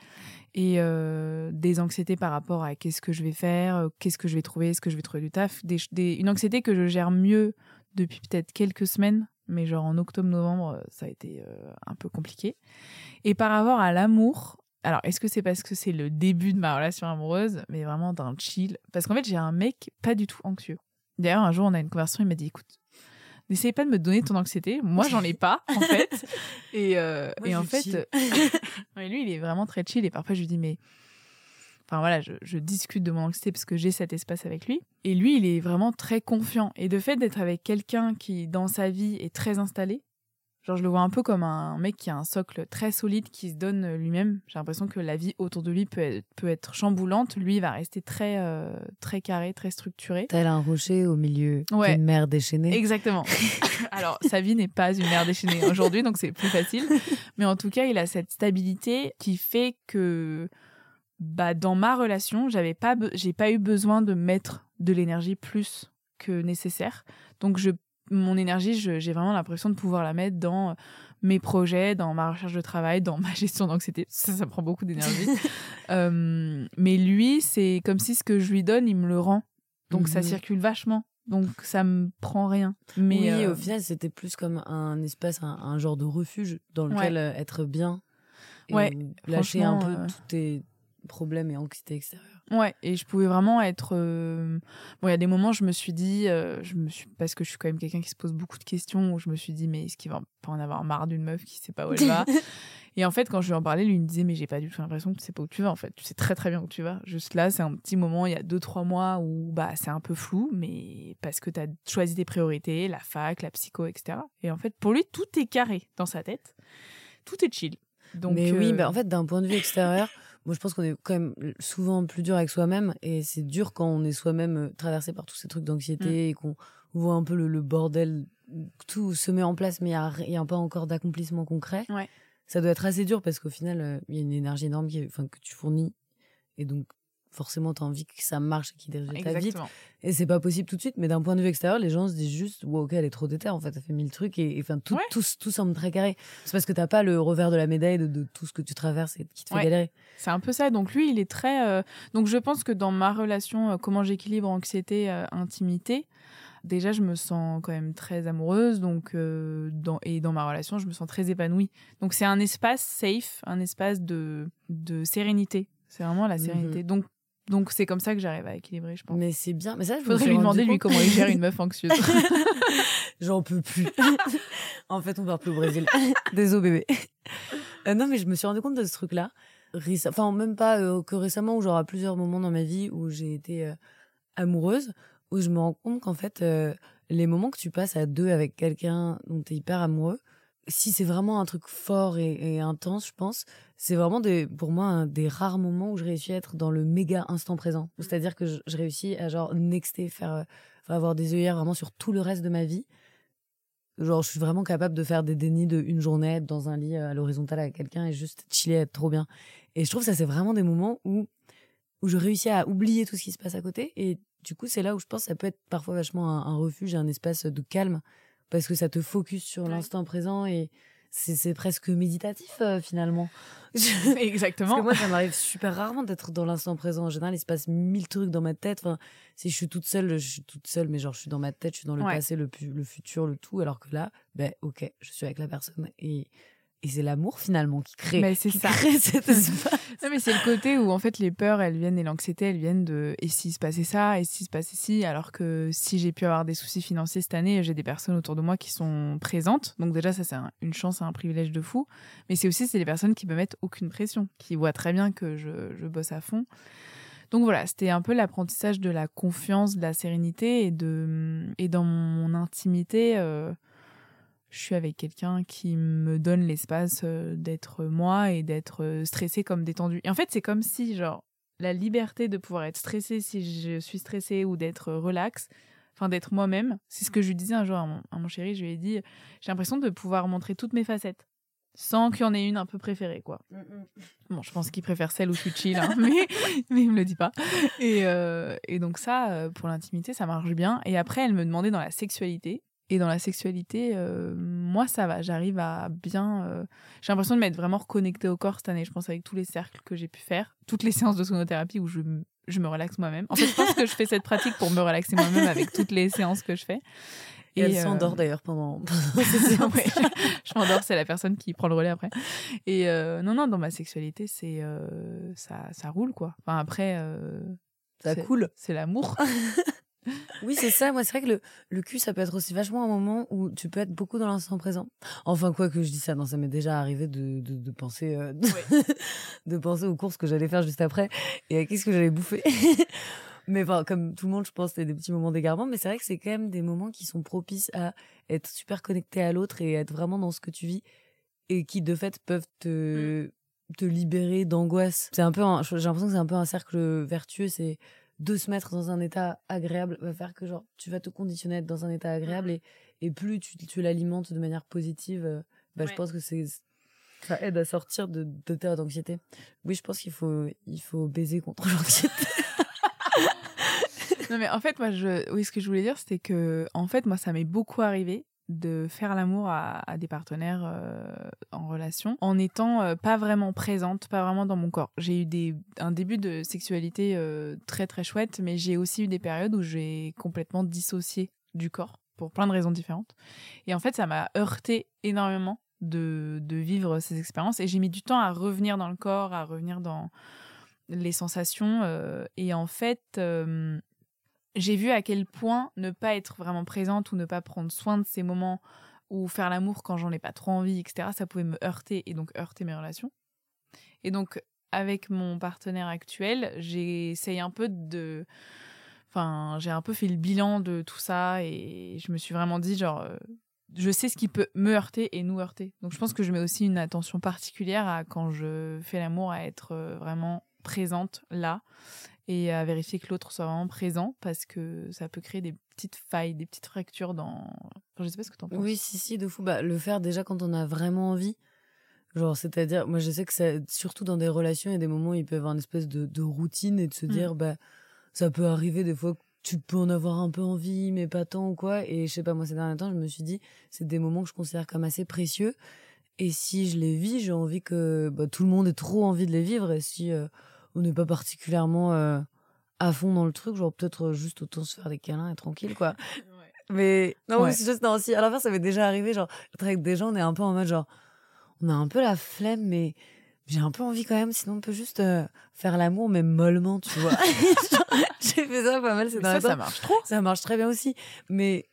S2: et euh, des anxiétés par rapport à qu'est-ce que je vais faire, qu'est-ce que je vais trouver, est-ce que je vais trouver du taf, une anxiété que je gère mieux depuis peut-être quelques semaines, mais genre en octobre-novembre, ça a été un peu compliqué. Et par rapport à l'amour, alors est-ce que c'est parce que c'est le début de ma relation amoureuse, mais vraiment d'un chill? Parce qu'en fait, j'ai un mec pas du tout anxieux. D'ailleurs, un jour, on a une conversation, il m'a dit, écoute, n'essaye pas de me donner ton anxiété, moi, j'en ai pas, en fait. Et, euh,
S1: Moi,
S2: et en fait,
S1: chill.
S2: mais lui, il est vraiment très chill. Et parfois, je lui dis, mais. Enfin voilà, je, je discute de mon anxiété parce que j'ai cet espace avec lui. Et lui, il est vraiment très confiant. Et de fait d'être avec quelqu'un qui, dans sa vie, est très installé, genre je le vois un peu comme un mec qui a un socle très solide, qui se donne lui-même. J'ai l'impression que la vie autour de lui peut être, peut être chamboulante. Lui, il va rester très, euh, très carré, très structuré.
S1: Tel un rocher au milieu
S2: Ouais.
S1: d'une mer déchaînée.
S2: Exactement. Alors, sa vie n'est pas une mer déchaînée aujourd'hui, donc c'est plus facile. Mais en tout cas, il a cette stabilité qui fait que, bah, dans ma relation, j'avais pas, j'ai pas eu besoin de mettre de l'énergie plus que nécessaire. Donc, je, mon énergie, j'ai vraiment l'impression de pouvoir la mettre dans mes projets, dans ma recherche de travail, dans ma gestion d'anxiété. Ça, ça prend beaucoup d'énergie. Euh, mais lui, c'est comme si ce que je lui donne, il me le rend. Donc, ça
S1: Mhm.
S2: circule vachement. Donc, ça me prend rien. Mais
S1: oui,
S2: euh,
S1: au final, c'était plus comme un espace, un, un genre de refuge dans lequel euh, être bien. Et
S2: Ouais,
S1: lâcher un peu
S2: euh,
S1: tous tes problèmes et anxiétés extérieures.
S2: Ouais, et je pouvais vraiment être. euh, Bon, il y a des moments, je me suis dit, euh, je me suis... parce que je suis quand même quelqu'un qui se pose beaucoup de questions, où je me suis dit, mais est-ce qu'il va pas en avoir marre d'une meuf qui sait pas où elle va Et en fait, quand je lui en parlais, lui il me disait, mais j'ai pas du tout l'impression que tu sais pas où tu vas, en fait. Tu sais très très bien où tu vas. Juste là, c'est un petit moment, il y a deux, trois mois où bah, c'est un peu flou, mais parce que tu as choisi tes priorités, la fac, la psycho, etc. Et en fait, pour lui, tout est carré dans sa tête. Tout est chill. Donc,
S1: Mais oui,
S2: euh,
S1: bah, en fait, d'un point de vue extérieur, moi je pense qu'on est quand même souvent plus dur avec soi-même et c'est dur quand on est soi-même euh, traversé par tous ces trucs
S2: Mm.
S1: d'anxiété et qu'on voit un peu le, le bordel, tout se met en place mais il n'y a, pas encore d'accomplissement concret.
S2: Ouais.
S1: Ça doit être assez dur parce qu'au final, euh, il y a une énergie énorme qui est- enfin, que tu fournis et donc forcément tu as envie que ça marche et qu'il résultats vite.
S2: Exactement.
S1: Et c'est pas possible tout de suite, mais d'un point de vue extérieur, les gens se disent juste, wow, ok, elle est trop déter, en fait, elle fait mille trucs et, enfin, tout,
S2: Ouais.
S1: tout, tout semble très carré. C'est parce que t'as pas le revers de la médaille de, de tout ce que tu traverses et qui te fait
S2: Ouais.
S1: galérer.
S2: C'est un peu ça. Donc lui, il est très. euh, Donc je pense que dans ma relation, euh, comment j'équilibre anxiété, euh, intimité, déjà je me sens quand même très amoureuse. Donc euh, dans... et dans ma relation, je me sens très épanouie. Donc c'est un espace safe, un espace de de sérénité. C'est vraiment la
S1: Mhm.
S2: sérénité. Donc donc c'est comme ça que j'arrive à équilibrer, je pense.
S1: Mais c'est bien. Mais ça, je
S2: Faudrait lui demander lui comment il gère une meuf anxieuse.
S1: J'en peux plus. en fait, on part plus au Brésil. Désolé, bébé. Euh, non, mais je me suis rendu compte de ce truc-là. Réce- Enfin, même pas euh, que récemment, où genre à plusieurs moments dans ma vie où j'ai été euh, amoureuse, où je me rends compte qu'en fait, euh, les moments que tu passes à deux avec quelqu'un dont tu es hyper amoureux, si c'est vraiment un truc fort et, et intense, je pense, c'est vraiment des, pour moi un des rares moments où je réussis à être dans le méga instant présent. C'est-à-dire que je, je réussis à genre nexter, faire, euh, avoir des œillères vraiment sur tout le reste de ma vie. Genre, je suis vraiment capable de faire des dénis de une journée, être dans un lit euh, à l'horizontale avec quelqu'un et juste chiller, être trop bien. Et je trouve que ça, c'est vraiment des moments où, où je réussis à oublier tout ce qui se passe à côté. Et du coup, c'est là où je pense que ça peut être parfois vachement un, un refuge, un espace de calme, parce que ça te focus sur
S2: Ouais.
S1: l'instant présent et c'est presque méditatif euh, finalement. Parce
S2: Exactement.
S1: que moi, ça m'arrive super rarement d'être dans l'instant présent. En général, il se passe mille trucs dans ma tête. Enfin, si je suis toute seule, je suis toute seule, mais genre, je suis dans ma tête, je suis dans le
S2: Ouais.
S1: passé, le, le futur, le tout. Alors que là, ben, ok, je suis avec la personne. Et, et c'est l'amour finalement qui crée,
S2: Mais c'est
S1: qui
S2: ça.
S1: crée cet espace.
S2: Non, mais c'est le côté où en fait les peurs elles viennent et l'anxiété elles viennent de et s'il se passait ça et s'il se passait ci? Alors que si j'ai pu avoir des soucis financiers cette année j'ai des personnes autour de moi qui sont présentes donc déjà ça c'est un- une chance un privilège de fou mais c'est aussi c'est les personnes qui me mettent aucune pression qui voient très bien que je, je bosse à fond donc voilà c'était un peu l'apprentissage de la confiance de la sérénité et de et dans mon intimité euh, je suis avec quelqu'un qui me donne l'espace euh, d'être moi et d'être euh, stressée comme détendue. Et en fait, c'est comme si, genre, la liberté de pouvoir être stressée si je suis stressée ou d'être relax, enfin d'être moi-même, c'est ce que je lui disais un jour à mon, à mon chéri, je lui ai dit, j'ai l'impression de pouvoir montrer toutes mes facettes. Sans qu'il y en ait une un peu préférée, quoi. Bon, je pense qu'il préfère celle où je suis chill, hein, mais, mais il me le dit pas. Et, euh, et donc ça, pour l'intimité, ça marche bien. Et après, elle me demandait dans la sexualité. Et dans la sexualité, euh, moi, ça va. J'arrive à bien... euh, J'ai l'impression de m'être vraiment reconnectée au corps cette année, je pense, avec tous les cercles que j'ai pu faire. Toutes les séances de sonothérapie où je, m- je me relaxe moi-même. En fait, je pense que je fais cette pratique pour me relaxer moi-même avec toutes les séances que je fais.
S1: Et, elle
S2: euh,
S1: s'endort d'ailleurs pendant.
S2: Ouais, je m'endors, c'est la personne qui prend le relais après. Et euh, non, non, dans ma sexualité, c'est euh, ça, ça roule quoi. Enfin après, euh,
S1: ça coule.
S2: c'est l'amour.
S1: Oui, c'est ça. Moi, c'est vrai que le, le cul, ça peut être aussi vachement un moment où tu peux être beaucoup dans l'instant présent. Enfin, quoi que je dis ça, non, ça m'est déjà arrivé de, de, de penser, euh, de, de penser aux courses que j'allais faire juste après et à qu'est-ce que j'allais bouffer. mais enfin, comme tout le monde, je pense, c'est des petits moments d'égarement. Mais c'est vrai que c'est quand même des moments qui sont propices à être super connecté à l'autre et être vraiment dans ce que tu vis et qui, de fait, peuvent te, te libérer d'angoisse. C'est un peu, j'ai l'impression que c'est un peu un cercle vertueux. C'est de se mettre dans un état agréable va faire que genre tu vas te conditionner à être dans un état agréable et, et plus tu, tu l'alimentes de manière positive euh, bah, je pense que c'est ça aide à sortir de, de ta d'anxiété. Oui je pense qu'il faut il faut baiser contre l'anxiété.
S2: Non mais en fait, moi, je, oui, ce que je voulais dire, c'était que en fait, moi, ça m'est beaucoup arrivé de faire l'amour à, à des partenaires euh, en relation en étant euh, pas vraiment présente, pas vraiment dans mon corps. J'ai eu des, un début de sexualité euh, très très chouette, mais j'ai aussi eu des périodes où j'ai complètement dissocié du corps pour plein de raisons différentes. Et en fait, ça m'a heurté énormément de, de vivre ces expériences et j'ai mis du temps à revenir dans le corps, à revenir dans les sensations. euh, et en fait, euh, j'ai vu à quel point ne pas être vraiment présente ou ne pas prendre soin de ces moments ou faire l'amour quand j'en ai pas trop envie, etc., ça pouvait me heurter et donc heurter mes relations. Et donc, avec mon partenaire actuel, j'essaye un peu de. Enfin, j'ai un peu fait le bilan de tout ça et je me suis vraiment dit, genre, euh, je sais ce qui peut me heurter et nous heurter. Donc, je pense que je mets aussi une attention particulière à quand je fais l'amour à être euh, vraiment présente là et à vérifier que l'autre soit vraiment présent parce que ça peut créer des petites failles, des petites fractures dans. Enfin, je sais pas ce que t'en penses.
S1: oui si si de fou bah le faire déjà quand on a vraiment envie Genre, c'est-à-dire, moi je sais que ça, surtout dans des relations, il y a des moments où il peut y avoir une espèce de, de routine et de se
S2: Mm.
S1: dire, bah, ça peut arriver des fois que tu peux en avoir un peu envie, mais pas tant ou quoi. Et je sais pas, moi ces derniers temps, je me suis dit, c'est des moments que je considère comme assez précieux. Et si je les vis, j'ai envie que bah, tout le monde ait trop envie de les vivre. Et si euh, on n'est pas particulièrement euh, à fond dans le truc, genre peut-être euh, juste autant se faire des câlins et tranquille, quoi. Mais non,
S2: Ouais.
S1: mais c'est juste, non, si, à l'inverse, ça m'est déjà arrivé, genre, être avec des gens, on est un peu en mode, genre, on a un peu la flemme, mais j'ai un peu envie quand même, sinon on peut juste euh, faire l'amour, mais mollement, tu vois. J'ai fait ça pas mal ces
S2: Mais
S1: derniers
S2: ça, ça marche trop.
S1: Ça marche très bien aussi. Mais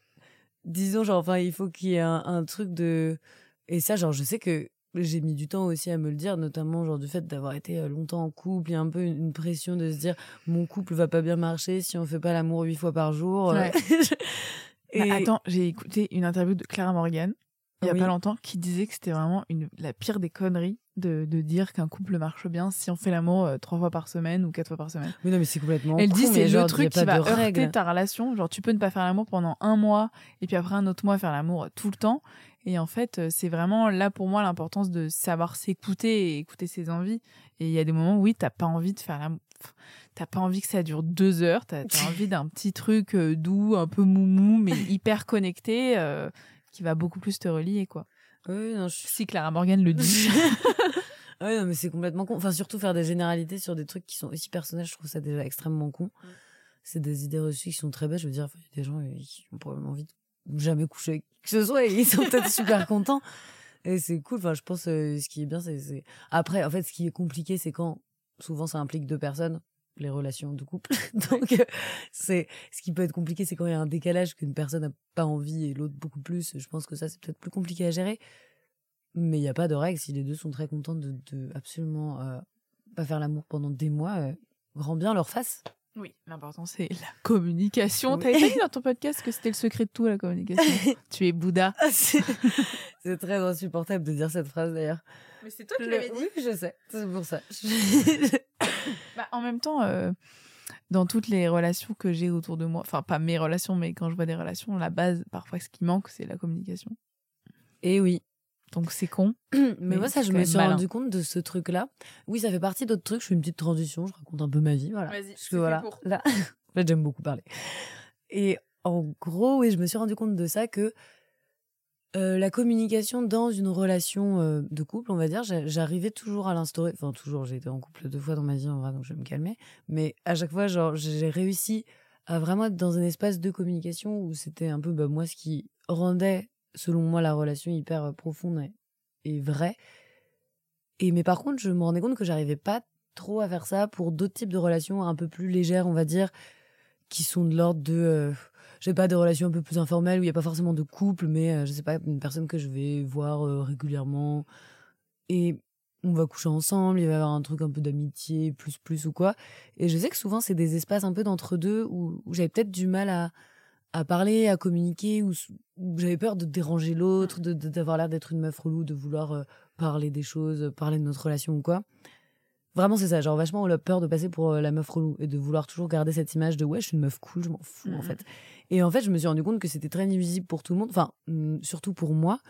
S1: disons, genre, enfin, il faut qu'il y ait un, un truc de. Et ça, genre, je sais que j'ai mis du temps aussi à me le dire, notamment, genre, du fait d'avoir été euh, longtemps en couple. Il y a un peu une, pression de se dire, mon couple va pas bien marcher si on fait pas l'amour huit fois par jour.
S2: Ouais.
S1: Et
S2: Mais attends, j'ai écouté une interview de Clara Morgan il y a
S1: Oui.
S2: pas longtemps qui disait que c'était vraiment une, la pire des conneries de, de dire qu'un couple marche bien si on fait l'amour euh, trois fois par semaine ou quatre fois par semaine.
S1: Oui, non, mais c'est complètement.
S2: Elle dit
S1: con,
S2: c'est
S1: mais
S2: le truc qui va heurter
S1: règles.
S2: ta relation. Genre tu peux ne pas faire l'amour pendant un mois et puis après un autre mois faire l'amour tout le temps. Et en fait euh, c'est vraiment là pour moi l'importance de savoir s'écouter et écouter ses envies. Et il y a des moments où oui t'as pas envie de faire l'amour. T'as pas envie que ça dure deux heures, t'as as envie d'un petit truc euh, doux, un peu moumou, mais hyper connecté, euh, qui va beaucoup plus te relier, quoi.
S1: Oui, non, je suis.
S2: Si Clara Morgan le dit.
S1: Oui, non, mais c'est complètement con. Enfin, surtout faire des généralités sur des trucs qui sont aussi personnels, je trouve ça déjà extrêmement con.
S2: Mm.
S1: C'est des idées reçues qui sont très belles. Je veux dire, il y a des gens euh, qui ont probablement envie de jamais coucher avec qui que ce soit et ils sont peut-être super contents. Et c'est cool. Enfin, je pense euh, ce qui est bien, c'est. c'est- Après, en fait, ce qui est compliqué, c'est quand souvent ça implique deux personnes les relations de couple. Donc, euh, c'est ce qui peut être compliqué, c'est quand il y a un décalage qu'une personne n'a pas envie et l'autre beaucoup plus. Je pense que ça, c'est peut-être plus compliqué à gérer. Mais il n'y a pas de règle. Si les deux sont très contents de, de absolument euh, pas faire l'amour pendant des mois, euh, grand bien leur face.
S2: Oui, l'important c'est la communication.
S1: Oui.
S2: T'avais pas dit dans ton podcast que c'était le secret de tout, la communication? tu es Bouddha.
S1: c'est c'est très insupportable de dire cette phrase d'ailleurs.
S2: Mais c'est toi
S1: Le- Oui, je sais. C'est pour ça.
S2: Bah, en même temps, euh, dans toutes les relations que j'ai autour de moi, enfin pas mes relations, mais quand je vois des relations, la base, parfois ce qui manque, c'est la communication.
S1: Et oui.
S2: Donc c'est con.
S1: Mais,
S2: Mais
S1: moi, ça, je me suis
S2: malin.
S1: rendu compte de ce truc-là. Oui, ça fait partie d'autres trucs. Je fais une petite transition. Je raconte un peu ma vie. Voilà.
S2: Vas-y,
S1: Parce que voilà.
S2: pour.
S1: Là, en fait, j'aime beaucoup parler. Et en gros, oui, je me suis rendu compte de ça que euh, la communication dans une relation euh, de couple, on va dire, j'a- j'arrivais toujours à l'instaurer. Enfin, toujours, j'ai été en couple deux fois dans ma vie, en vrai, donc je vais me calmer. Mais à chaque fois, genre, j'ai réussi à vraiment être dans un espace de communication où c'était un peu, bah, moi, ce qui rendait, selon moi, la relation hyper euh, profonde et, vraie. Et mais par contre, je me rendais compte que j'arrivais pas trop à faire ça pour d'autres types de relations un peu plus légères, on va dire, qui sont de l'ordre de, euh, je sais pas, des relations un peu plus informelles où il y a pas forcément de couple, mais euh, je sais pas, une personne que je vais voir euh, régulièrement et on va coucher ensemble, il va y avoir un truc un peu d'amitié, plus plus ou quoi. Et je sais que souvent c'est des espaces un peu d'entre deux où, où j'avais peut-être du mal à à parler, à communiquer, où, où j'avais peur de déranger l'autre, de de- d'avoir l'air d'être une meuf relou, de vouloir euh, parler des choses, parler de notre relation ou quoi. Vraiment, c'est ça. Genre, vachement, on a peur de passer pour euh, la meuf relou et de vouloir toujours garder cette image de ouais, je suis une meuf cool, je m'en fous, en fait. Et en fait, je me suis rendu compte que c'était très nuisible pour tout le monde. Enfin, hum, surtout pour moi.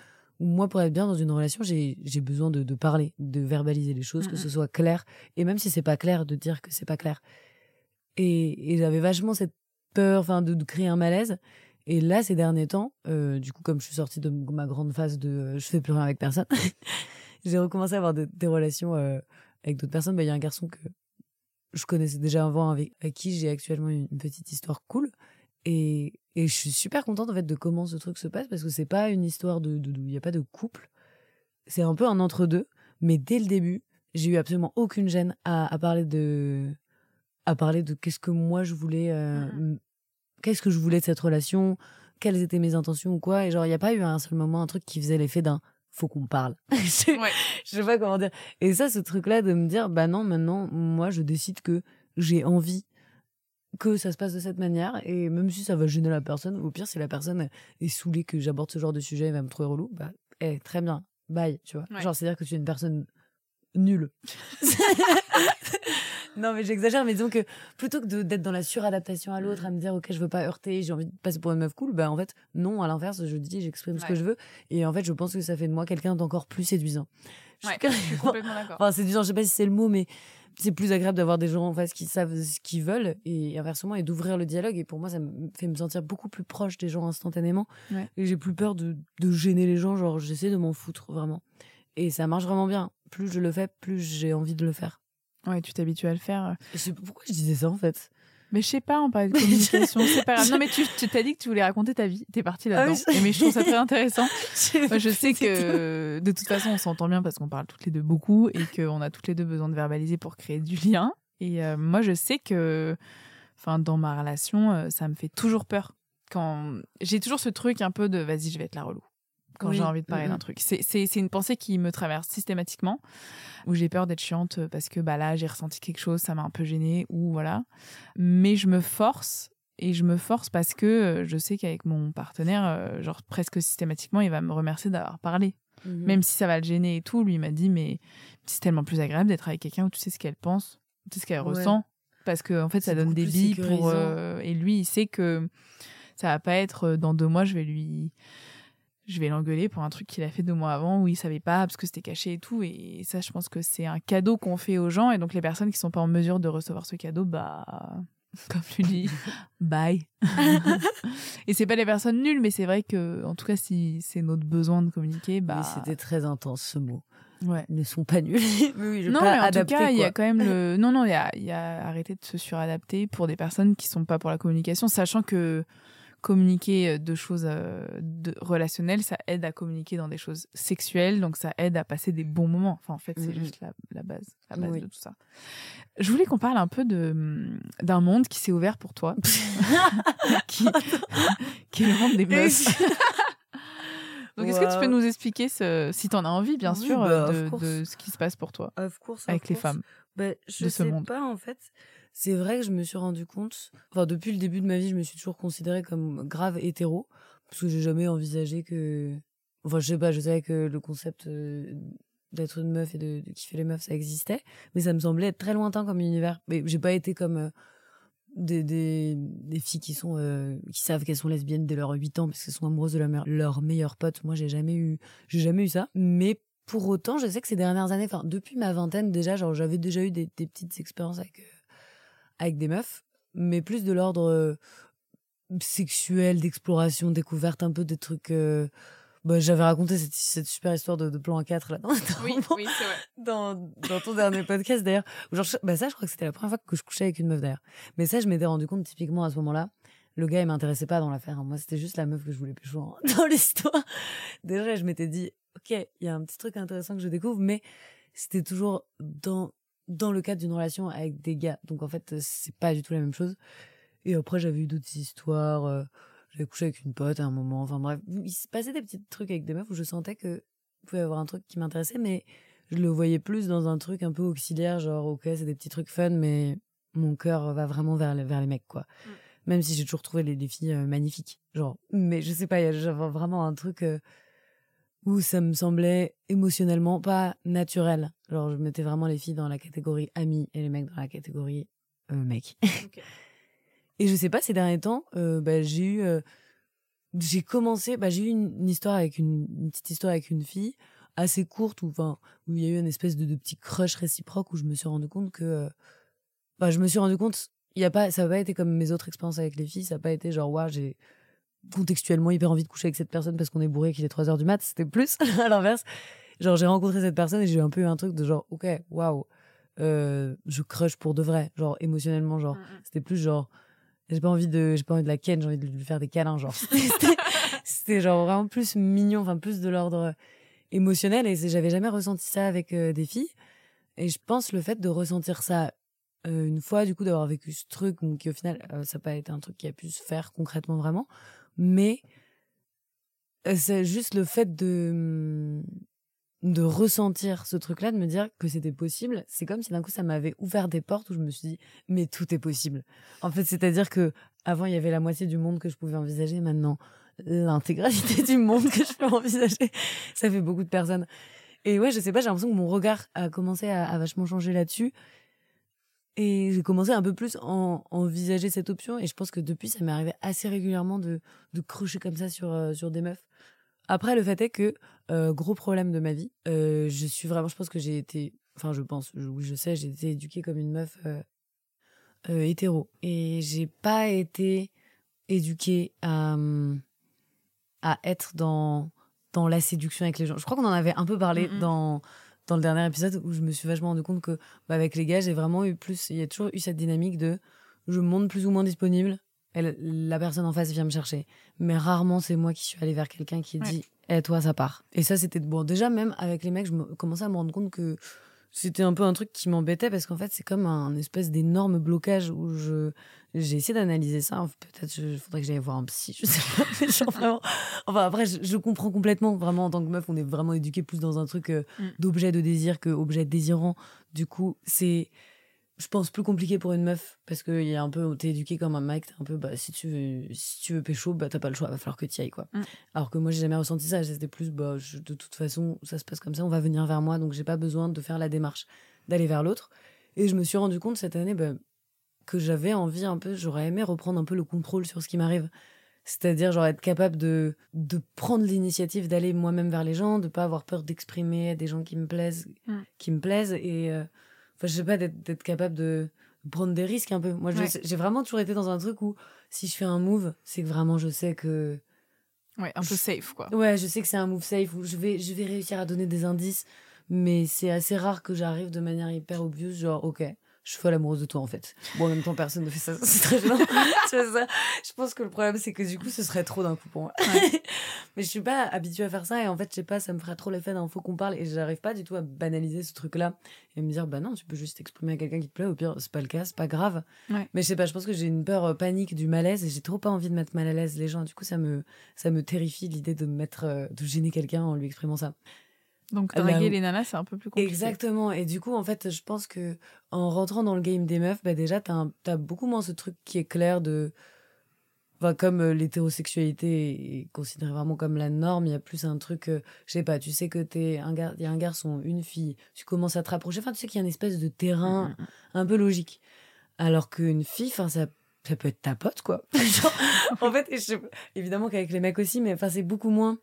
S1: Où moi, pour être bien dans une relation, j'ai j'ai besoin de, de parler, de verbaliser les choses, que ce soit clair. Et même si c'est pas clair, de dire que c'est pas clair. Et, et j'avais vachement cette peur, enfin, de, de créer un malaise. Et là, ces derniers temps, euh, du coup, comme je suis sortie de ma grande phase de euh, je fais plus rien avec personne, j'ai recommencé à avoir de- des relations euh, avec d'autres personnes. Bah, Il y a un garçon que je connaissais déjà avant, avec, avec qui j'ai actuellement une, une petite histoire cool. Et, et je suis super contente en fait de comment ce truc se passe parce que c'est pas une histoire de, il y a pas de couple. C'est un peu un entre-deux. Mais dès le début, j'ai eu absolument aucune gêne à, à parler de, à parler de qu'est-ce que moi je voulais, euh, m- qu'est-ce que je voulais de cette relation, quelles étaient mes intentions ou quoi. Et genre, il n'y a pas eu un seul moment un truc qui faisait l'effet d'un faut qu'on parle. je,
S2: Ouais.
S1: je sais pas comment dire. Et ça, ce truc-là de me dire, bah non, maintenant, moi, je décide que j'ai envie que ça se passe de cette manière. Et même si ça va gêner la personne, au pire, si la personne est saoulée que j'aborde ce genre de sujet et va me trouver relou, bah, eh, très bien, bye, tu vois.
S2: Ouais.
S1: Genre, c'est-à-dire que tu es une personne nulle. non, mais j'exagère, mais disons que plutôt que d'être dans la suradaptation à l'autre, à me dire, ok, je veux pas heurter, j'ai envie de passer pour une meuf cool, bah en fait, non, à l'inverse, je dis, j'exprime ce que je veux. Et en fait, je pense que ça fait de moi quelqu'un d'encore plus séduisant.
S2: Je suis, je suis complètement d'accord.
S1: Enfin, genre, je sais pas si c'est le mot, mais c'est plus agréable d'avoir des gens en face qui savent ce qu'ils veulent et inversement et d'ouvrir le dialogue. Et pour moi, ça me fait me sentir beaucoup plus proche des gens instantanément. Et j'ai plus peur de, de gêner les gens. Genre, j'essaie de m'en foutre vraiment. Et ça marche vraiment bien. Plus je le fais, plus j'ai envie de le faire.
S2: Ouais, tu t'habitues à le faire.
S1: Pourquoi je disais ça en fait
S2: mais je sais pas, on parlait de communication, c'est pas grave. Non, mais tu t'as dit que tu voulais raconter ta vie. T'es partie ah là-dedans. mais je trouve ça très intéressant. Moi, je sais que de toute façon, on s'entend bien parce qu'on parle toutes les deux beaucoup et qu'on a toutes les deux besoin de verbaliser pour créer du lien. Et euh, moi, je sais que, enfin, dans ma relation, euh, ça me fait toujours peur. Quand j'ai toujours ce truc un peu de vas-y, je vais être la relou quand j'ai envie de parler d'un truc. C'est une pensée qui me traverse systématiquement, où j'ai peur d'être chiante parce que bah là, j'ai ressenti quelque chose, ça m'a un peu gênée, ou voilà. Mais je me force, et je me force parce que euh, je sais qu'avec mon partenaire, euh, genre presque systématiquement, il va me remercier d'avoir parlé. Mhm. Même si ça va le gêner et tout, lui m'a dit, mais c'est tellement plus agréable d'être avec quelqu'un où tu sais ce qu'elle pense, tu sais ce qu'elle ressent, parce que en fait, ça donne des billes pour... Euh, et lui, il sait que ça va pas être dans deux mois, je vais lui je vais l'engueuler pour un truc qu'il a fait deux mois avant où il savait pas parce que c'était caché et tout. Et ça, je pense que c'est un cadeau qu'on fait aux gens. Et donc, les personnes qui sont pas en mesure de recevoir ce cadeau, bah, comme tu dis, bye. et c'est pas les personnes nulles, mais c'est vrai que, en tout cas, si c'est notre besoin de communiquer, bah.
S1: c'était très intense ce mot.
S2: Ouais.
S1: Ils ne sont pas nuls.
S2: oui, non, mais en tout cas, il y a quand même le. Non, non, il y a, y a arrêté de se suradapter pour des personnes qui sont pas pour la communication, sachant que communiquer euh, de choses euh, de, relationnelles, ça aide à communiquer dans des choses sexuelles, donc ça aide à passer des bons moments. Enfin, en fait, c'est mm-hmm. juste la, base, la base de tout ça. Je voulais qu'on parle un peu de mm, d'un monde qui s'est ouvert pour toi, qui, qui est le monde des meufs. Donc, est-ce que tu peux nous expliquer, ce, si tu en as envie, bien sûr,
S1: bah,
S2: de, ce qui se passe pour toi
S1: avec
S2: les femmes
S1: bah, Je de ce sais monde. pas, en fait c'est vrai que je me suis rendu compte, enfin depuis le début de ma vie, je me suis toujours considérée comme grave hétéro, parce que j'ai jamais envisagé que, enfin je sais pas, je savais que le concept euh, d'être une meuf et de, kiffer les meufs ça existait, mais ça me semblait être très lointain comme univers. Mais j'ai pas été comme euh, des, des, filles qui sont euh, qui savent qu'elles sont lesbiennes dès leurs 8 ans parce qu'elles sont amoureuses de leur, leur meilleur pote. Moi j'ai jamais eu j'ai jamais eu ça, mais pour autant, je sais que ces dernières années, enfin depuis ma vingtaine déjà, genre j'avais déjà eu des, des petites expériences avec avec des meufs, mais plus de l'ordre euh, sexuel, d'exploration, découverte, un peu des trucs. Euh, bah, j'avais raconté cette, cette, super histoire de, de plan à 4 là dans,
S2: oui, oui, c'est vrai.
S1: dans, dans ton dernier podcast d'ailleurs. Genre, bah, ça, je crois que c'était la première fois que je couchais avec une meuf d'ailleurs. Mais ça, je m'étais rendu compte typiquement à ce moment-là. Le gars, il m'intéressait pas dans l'affaire. Moi, c'était juste la meuf que je voulais plus jouer dans l'histoire. Déjà, je m'étais dit, ok, il y a un petit truc intéressant que je découvre, mais c'était toujours dans dans le cadre d'une relation avec des gars. Donc en fait, c'est pas du tout la même chose. Et après, j'avais eu d'autres histoires. Euh, j'avais couché avec une pote à un moment. Enfin bref, il se passait des petits trucs avec des meufs où je sentais que pouvait y avoir un truc qui m'intéressait, mais je le voyais plus dans un truc un peu auxiliaire, genre ok, c'est des petits trucs fun, mais mon cœur va vraiment vers les, vers les mecs, quoi. Mm. Même si j'ai toujours trouvé les, les filles euh, magnifiques, genre. Mais je sais pas, il y a vraiment un truc. Euh, où ça me semblait émotionnellement pas naturel. Genre, je mettais vraiment les filles dans la catégorie amis et les mecs dans la catégorie euh, mecs. et je sais pas, ces derniers temps, euh, bah, j'ai eu, euh, j'ai commencé, bah, j'ai eu une, histoire avec une, une, petite histoire avec une fille assez courte où, enfin, où il y a eu une espèce de, de petit crush réciproque où je me suis rendu compte que, euh, bah, je me suis rendu compte, il y a pas, ça n'a pas été comme mes autres expériences avec les filles, ça n'a pas été genre, ouais, j'ai, contextuellement hyper envie de coucher avec cette personne parce qu'on est bourré qu'il est 3 heures du mat, c'était plus à l'inverse. Genre j'ai rencontré cette personne et j'ai un peu eu un truc de genre OK, waouh. Euh, je crush pour de vrai, genre émotionnellement genre. Mm, mm. C'était plus genre j'ai pas envie de j'ai pas envie de la ken, j'ai envie de lui faire des câlins genre. C'était genre vraiment plus mignon, enfin plus de l'ordre émotionnel et j'avais jamais ressenti ça avec euh, des filles. Et je pense le fait de ressentir ça euh, une fois, du coup, d'avoir vécu ce truc, qui au final, ça n'a pas été un truc qui a pu se faire concrètement vraiment, mais euh, c'est juste le fait de mm, de ressentir ce truc-là, de me dire que c'était possible, c'est comme si d'un coup ça m'avait ouvert des portes où je me suis dit mais tout est possible. En fait, c'est-à-dire que avant il y avait la moitié du monde que je pouvais envisager, maintenant l'intégralité du monde que je peux envisager, ça fait beaucoup de personnes. Et ouais, je sais pas, j'ai l'impression que mon regard a commencé à, à vachement changer là-dessus et j'ai commencé un peu plus à envisager cette option. Et je pense que depuis, ça m'est arrivé assez régulièrement de, de crocher comme ça sur, euh, sur des meufs. Après, le fait est que, euh, gros problème de ma vie, euh, je suis vraiment, je pense que j'ai été, enfin, je pense, oui, je sais, j'ai été éduquée comme une meuf euh, hétéro. Et j'ai pas été éduquée à, hum, à être dans, dans la séduction avec les gens. Je crois qu'on en avait un peu parlé
S2: Mhm.
S1: dans, dans le dernier épisode où je me suis vachement rendu compte que, bah, avec les gars, j'ai vraiment eu plus, il y a toujours eu cette dynamique de je me montre plus ou moins disponible. Elle, la personne en face vient me chercher. Mais rarement, c'est moi qui suis allée vers quelqu'un qui
S2: Ouais.
S1: dit Eh, toi, ça part. Et ça, c'était bon. Déjà, même avec les mecs, je me, commençais à me rendre compte que c'était un peu un truc qui m'embêtait parce qu'en fait, c'est comme un espèce d'énorme blocage où je. J'ai essayé d'analyser ça. Peut-être il faudrait que j'aille voir un psy, je sais pas. Mais genre, vraiment. Enfin, après, je, je comprends complètement. Vraiment, en tant que meuf, on est vraiment éduqué plus dans un truc euh,
S2: Mm.
S1: d'objet de désir que objet désirant. Du coup, c'est je pense plus compliqué pour une meuf parce que il y a un peu t'es éduqué comme un mec t'es un peu bah si tu veux si tu veux pécho bah t'as pas le choix va falloir que tu ailles quoi
S2: Mm.
S1: alors que moi j'ai jamais ressenti ça c'était plus bah je- de toute façon ça se passe comme ça on va venir vers moi donc j'ai pas besoin de faire la démarche d'aller vers l'autre et je me suis rendu compte cette année bah, que j'avais envie un peu j'aurais aimé reprendre un peu le contrôle sur ce qui m'arrive c'est-à-dire genre être capable de de prendre l'initiative d'aller moi-même vers les gens de pas avoir peur d'exprimer des gens qui me plaisent
S2: Mm.
S1: qui me plaisent et euh, enfin je sais pas d'être capable de prendre des risques un peu moi
S2: Ouais.
S1: j'ai vraiment toujours été dans un truc où si je fais un move c'est que vraiment je sais que
S2: Ouais, un peu safe, quoi.
S1: ouais je sais que c'est un move safe où je vais je vais réussir à donner des indices mais c'est assez rare que j'arrive de manière hyper obvious genre ok je suis folle amoureuse de toi en fait. Bon en même temps personne ne fait ça c'est très gênant. Tu vois ça je pense que le problème c'est que du coup ce serait trop d'un coup pour moi.
S2: Ouais.
S1: mais je suis pas habituée à faire ça et en fait je sais pas ça me ferait trop l'effet d'un faux qu'on parle et j'arrive pas du tout à banaliser ce truc là et me dire bah non tu peux juste exprimer à quelqu'un qui te plaît au pire c'est pas le cas c'est pas grave.
S2: Ouais.
S1: mais je sais pas je pense que j'ai une peur euh, panique du malaise et j'ai trop pas envie de mettre mal à l'aise les gens. Du coup ça me ça me terrifie l'idée de me mettre euh, de gêner quelqu'un en lui exprimant ça
S2: Donc,
S1: Là
S2: draguer
S1: où-
S2: les nanas, c'est un peu plus compliqué.
S1: Exactement. Et du coup, en fait, je pense que en rentrant dans le game des meufs, bah déjà, t'as, un- t'as beaucoup moins ce truc qui est clair de. Enfin, comme euh, l'hétérosexualité est considérée vraiment comme la norme, il y a plus un truc, euh, je sais pas, tu sais que t'es un gar... y a un garçon, une fille, tu commences à te rapprocher, enfin, tu sais qu'il y a une espèce de terrain
S2: Mm, mm,
S1: un peu logique. Alors qu'une fille, enfin, ça, ça peut être ta pote, quoi. Genre, en fait, je évidemment qu'avec les mecs aussi, mais enfin, c'est beaucoup moins.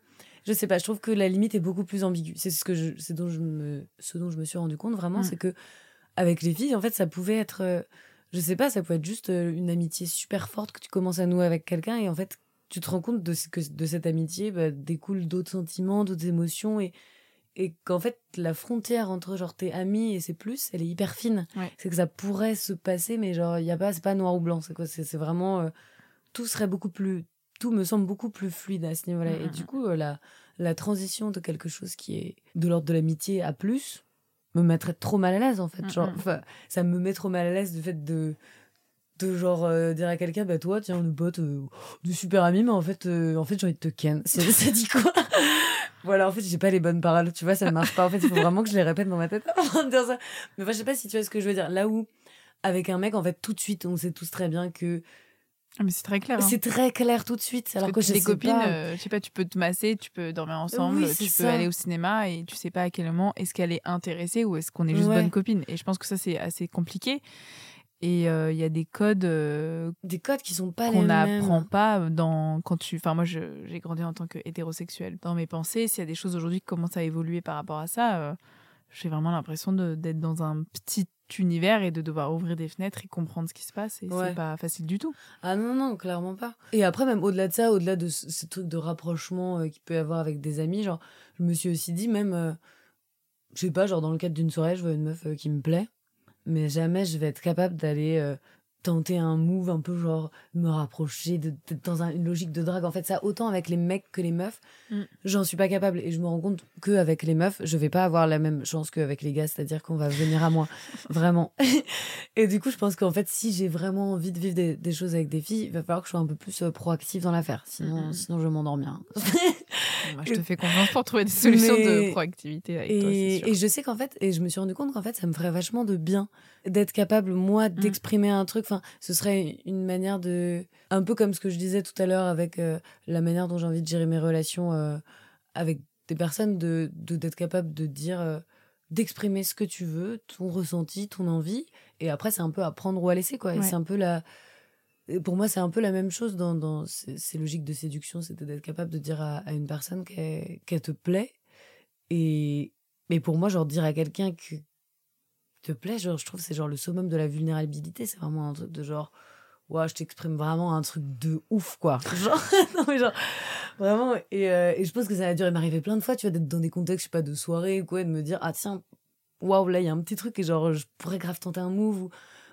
S1: Je sais pas, je trouve que la limite est beaucoup plus ambiguë. C'est ce que je, c'est dont je me, ce dont je me suis rendu compte vraiment,
S2: Mm.
S1: c'est que avec les filles, en fait, ça pouvait être, euh, je sais pas, ça pouvait être juste euh, une amitié super forte que tu commences à nouer avec quelqu'un et en fait, tu te rends compte de ce que de cette amitié bah, découlent d'autres sentiments, d'autres émotions et et qu'en fait la frontière entre genre tes amis et c'est plus, elle est hyper fine.
S2: Ouais.
S1: C'est que ça pourrait se passer, mais genre il y a pas, c'est pas noir ou blanc. C'est quoi C'est c'est vraiment euh, tout serait beaucoup plus, tout me semble beaucoup plus fluide à ce niveau-là. Et
S2: Mhm.
S1: du coup, euh, la la transition de quelque chose qui est de l'ordre de l'amitié à plus me mettrait trop mal à l'aise en fait. Genre, ça me met trop mal à l'aise du fait de de genre euh, dire à quelqu'un bah toi tiens on est potes euh, de super amis mais en fait euh, en fait j'ai envie de te ken ça, ça dit quoi? Voilà en fait j'ai pas les bonnes paroles tu vois ça ne marche pas en fait il faut vraiment que je les répète dans ma tête avant de dire ça mais enfin je sais pas si tu vois ce que je veux dire là où avec un mec en fait tout de suite on sait tous très bien que
S2: mais c'est très clair. hein.
S1: c'est très clair tout de suite alors que,
S2: que
S1: je
S2: les
S1: sais
S2: copines,
S1: pas.
S2: euh, je sais pas, tu peux te masser, tu peux dormir ensemble,
S1: Oui,
S2: tu peux aller au cinéma et tu sais pas à quel moment est-ce qu'elle est intéressée ou est-ce qu'on est juste
S1: Ouais.
S2: bonne copine. Et je pense que ça c'est assez compliqué. Et euh, il y a des codes euh,
S1: des codes qui sont pas les
S2: qu'on n'apprend pas dans quand tu. Enfin moi j'ai grandi en tant que hétérosexuel. Dans mes pensées, s'il y a des choses aujourd'hui qui commencent à évoluer par rapport à ça, j'ai vraiment l'impression de- d'être dans un petit univers et de devoir ouvrir des fenêtres et comprendre ce qui se passe. Et
S1: Ouais.
S2: c'est pas facile du tout.
S1: Ah non, non, clairement pas. Et après, même au-delà de ça, au-delà de ce, ce truc de rapprochement euh, qu'il peut y avoir avec des amis, genre, je me suis aussi dit, même, euh, je sais pas, genre, dans le cadre d'une soirée, je vois une meuf euh, qui me plaît, mais jamais je vais être capable d'aller tenter un move un peu, genre, me rapprocher, de- dans un- une logique de drague. En fait, ça, autant avec les mecs que les meufs,
S2: Mm.
S1: j'en suis pas capable. Et je me rends compte qu'avec les meufs, je vais pas avoir la même chance qu'avec les gars, c'est-à-dire qu'on va venir à moi. Vraiment. Et du coup, je pense qu'en fait, si j'ai vraiment envie de vivre des, des choses avec des filles, il va falloir que je sois un peu plus euh, proactive dans l'affaire. Sinon, sinon je m'endors bien.
S2: Moi, je te fais confiance pour trouver des solutions
S1: Mais-
S2: de proactivité avec toi.
S1: Et,
S2: sûr.
S1: et je sais qu'en fait, et je me suis rendu compte qu'en fait, ça me ferait vachement de bien d'être capable, moi,
S2: Mm.
S1: d'exprimer un truc. Enfin, ce serait une manière de. Un peu comme ce que je disais tout à l'heure avec euh, la manière dont j'ai envie de gérer mes relations euh, avec des personnes, de de- d'être capable de dire. euh, d'exprimer ce que tu veux, ton ressenti, ton envie. Et après, c'est un peu à prendre ou à laisser, quoi.
S2: Ouais.
S1: c'est un peu la. Pour moi, c'est un peu la même chose dans, ces, logiques de séduction, c'était d'être capable de dire à, une personne qu'elle te plaît. Et, mais pour moi, genre, dire à quelqu'un que te plaît, genre, je trouve c'est genre le summum de la vulnérabilité. C'est vraiment un truc de genre, ouais, je t'exprime vraiment un truc de ouf, quoi. Non, mais genre, vraiment. Et, euh, et je pense que ça a dû m'arriver plein de fois, tu vois, d'être dans des contextes, je sais pas, de soirée quoi, et de me dire, ah tiens, waouh, là, il y a un petit truc et genre, je pourrais grave tenter un move